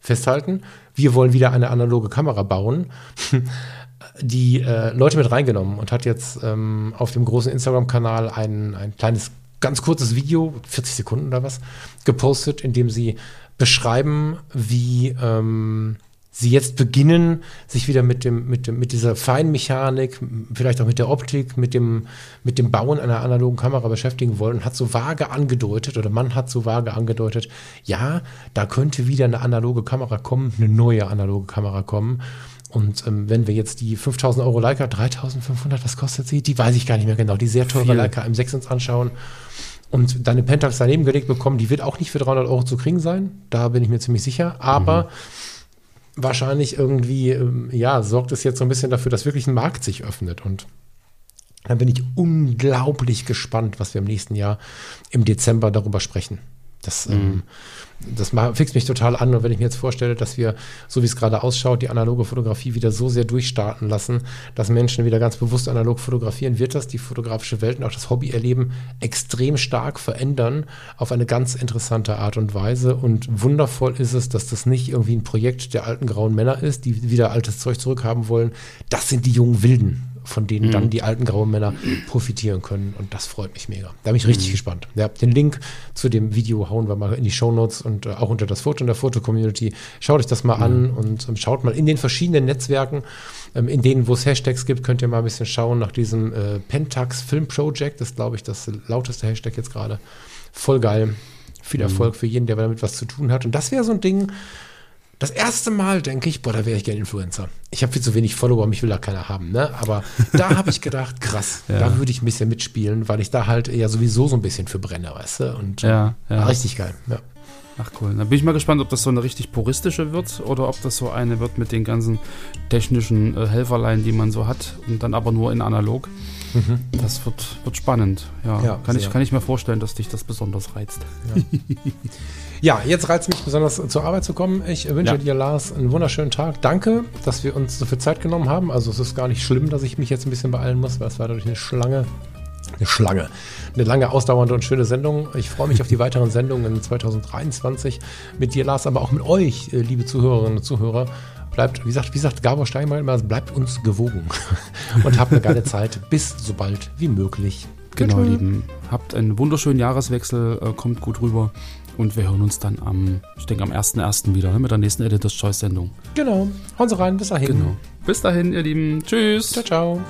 festhalten, wir wollen wieder eine analoge Kamera bauen, <laughs> die äh, Leute mit reingenommen und hat jetzt ähm, auf dem großen Instagram-Kanal ein, ein kleines, ganz kurzes Video, 40 Sekunden oder was, gepostet, in dem sie beschreiben, wie ähm, sie jetzt beginnen, sich wieder mit dem, mit dem, mit dieser Feinmechanik, vielleicht auch mit der Optik, mit dem, mit dem Bauen einer analogen Kamera beschäftigen wollen und hat so vage angedeutet, oder man hat so vage angedeutet, ja, da könnte wieder eine analoge Kamera kommen, eine neue analoge Kamera kommen. Und ähm, wenn wir jetzt die 5000 Euro Leica, 3500, was kostet sie? Die weiß ich gar nicht mehr genau. Die sehr teure Viel. Leica M6 uns anschauen und dann eine Pentax daneben gelegt bekommen, die wird auch nicht für 300 Euro zu kriegen sein. Da bin ich mir ziemlich sicher. Aber wahrscheinlich irgendwie, ähm, ja, sorgt es jetzt so ein bisschen dafür, dass wirklich ein Markt sich öffnet. Und dann bin ich unglaublich gespannt, was wir im nächsten Jahr im Dezember darüber sprechen. Das, ähm, das fixt mich total an. Und wenn ich mir jetzt vorstelle, dass wir, so wie es gerade ausschaut, die analoge Fotografie wieder so sehr durchstarten lassen, dass Menschen wieder ganz bewusst analog fotografieren, wird das die fotografische Welt und auch das Hobbyerleben extrem stark verändern auf eine ganz interessante Art und Weise. Und wundervoll ist es, dass das nicht irgendwie ein Projekt der alten grauen Männer ist, die wieder altes Zeug zurückhaben wollen. Das sind die jungen Wilden, von denen dann die alten grauen Männer profitieren können. Und das freut mich mega. Da bin ich richtig gespannt. Ja, den Link zu dem Video hauen wir mal in die Shownotes und äh, auch unter das Foto in der Foto-Community. Schaut euch das mal an und ähm, schaut mal in den verschiedenen Netzwerken, ähm, in denen, wo es Hashtags gibt, könnt ihr mal ein bisschen schauen nach diesem äh, Pentax Film Project. Das ist, glaube ich, das lauteste Hashtag jetzt gerade. Voll geil. Viel Erfolg für jeden, der damit was zu tun hat. Und das wäre so ein Ding, das erste Mal denke ich, boah, da wäre ich gerne Influencer. Ich habe viel zu wenig Follower, mich will da keiner haben, ne? Aber <laughs> da habe ich gedacht, krass, da würde ich ein bisschen mitspielen, weil ich da halt ja sowieso so ein bisschen für brenne, weißt du? Und Ja, ja. richtig geil. Ja. Ach cool. Dann bin ich mal gespannt, ob das so eine richtig puristische wird oder ob das so eine wird mit den ganzen technischen äh, Helferlein, die man so hat und dann aber nur in analog. Das wird, wird spannend. Ja, Mhm. Ja, kann, ich, kann ich mir vorstellen, dass dich das besonders reizt. <laughs> Ja, jetzt reizt mich besonders zur Arbeit zu kommen. Ich wünsche Ja. dir, Lars, einen wunderschönen Tag. Danke, dass wir uns so viel Zeit genommen haben. Also es ist gar nicht schlimm, dass ich mich jetzt ein bisschen beeilen muss, weil es war dadurch eine Schlange. Eine Schlange. Eine lange, ausdauernde und schöne Sendung. Ich freue mich auf die weiteren Sendungen in 2023 mit dir, Lars, aber auch mit euch, äh, liebe Zuhörerinnen und Zuhörer. Bleibt, wie sagt, wie sagt Gabor Steinmeier immer, bleibt uns gewogen <laughs> und habt eine geile Zeit. Bis so bald wie möglich. Genau, Tschüss. Lieben. Habt einen wunderschönen Jahreswechsel, äh, kommt gut rüber und wir hören uns dann am, ich denke, am 1.1. wieder ne, mit der nächsten Editor's Choice Sendung. Genau. Hauen Sie rein. Bis dahin. Genau. Bis dahin, ihr Lieben. Tschüss. Ciao, ciao.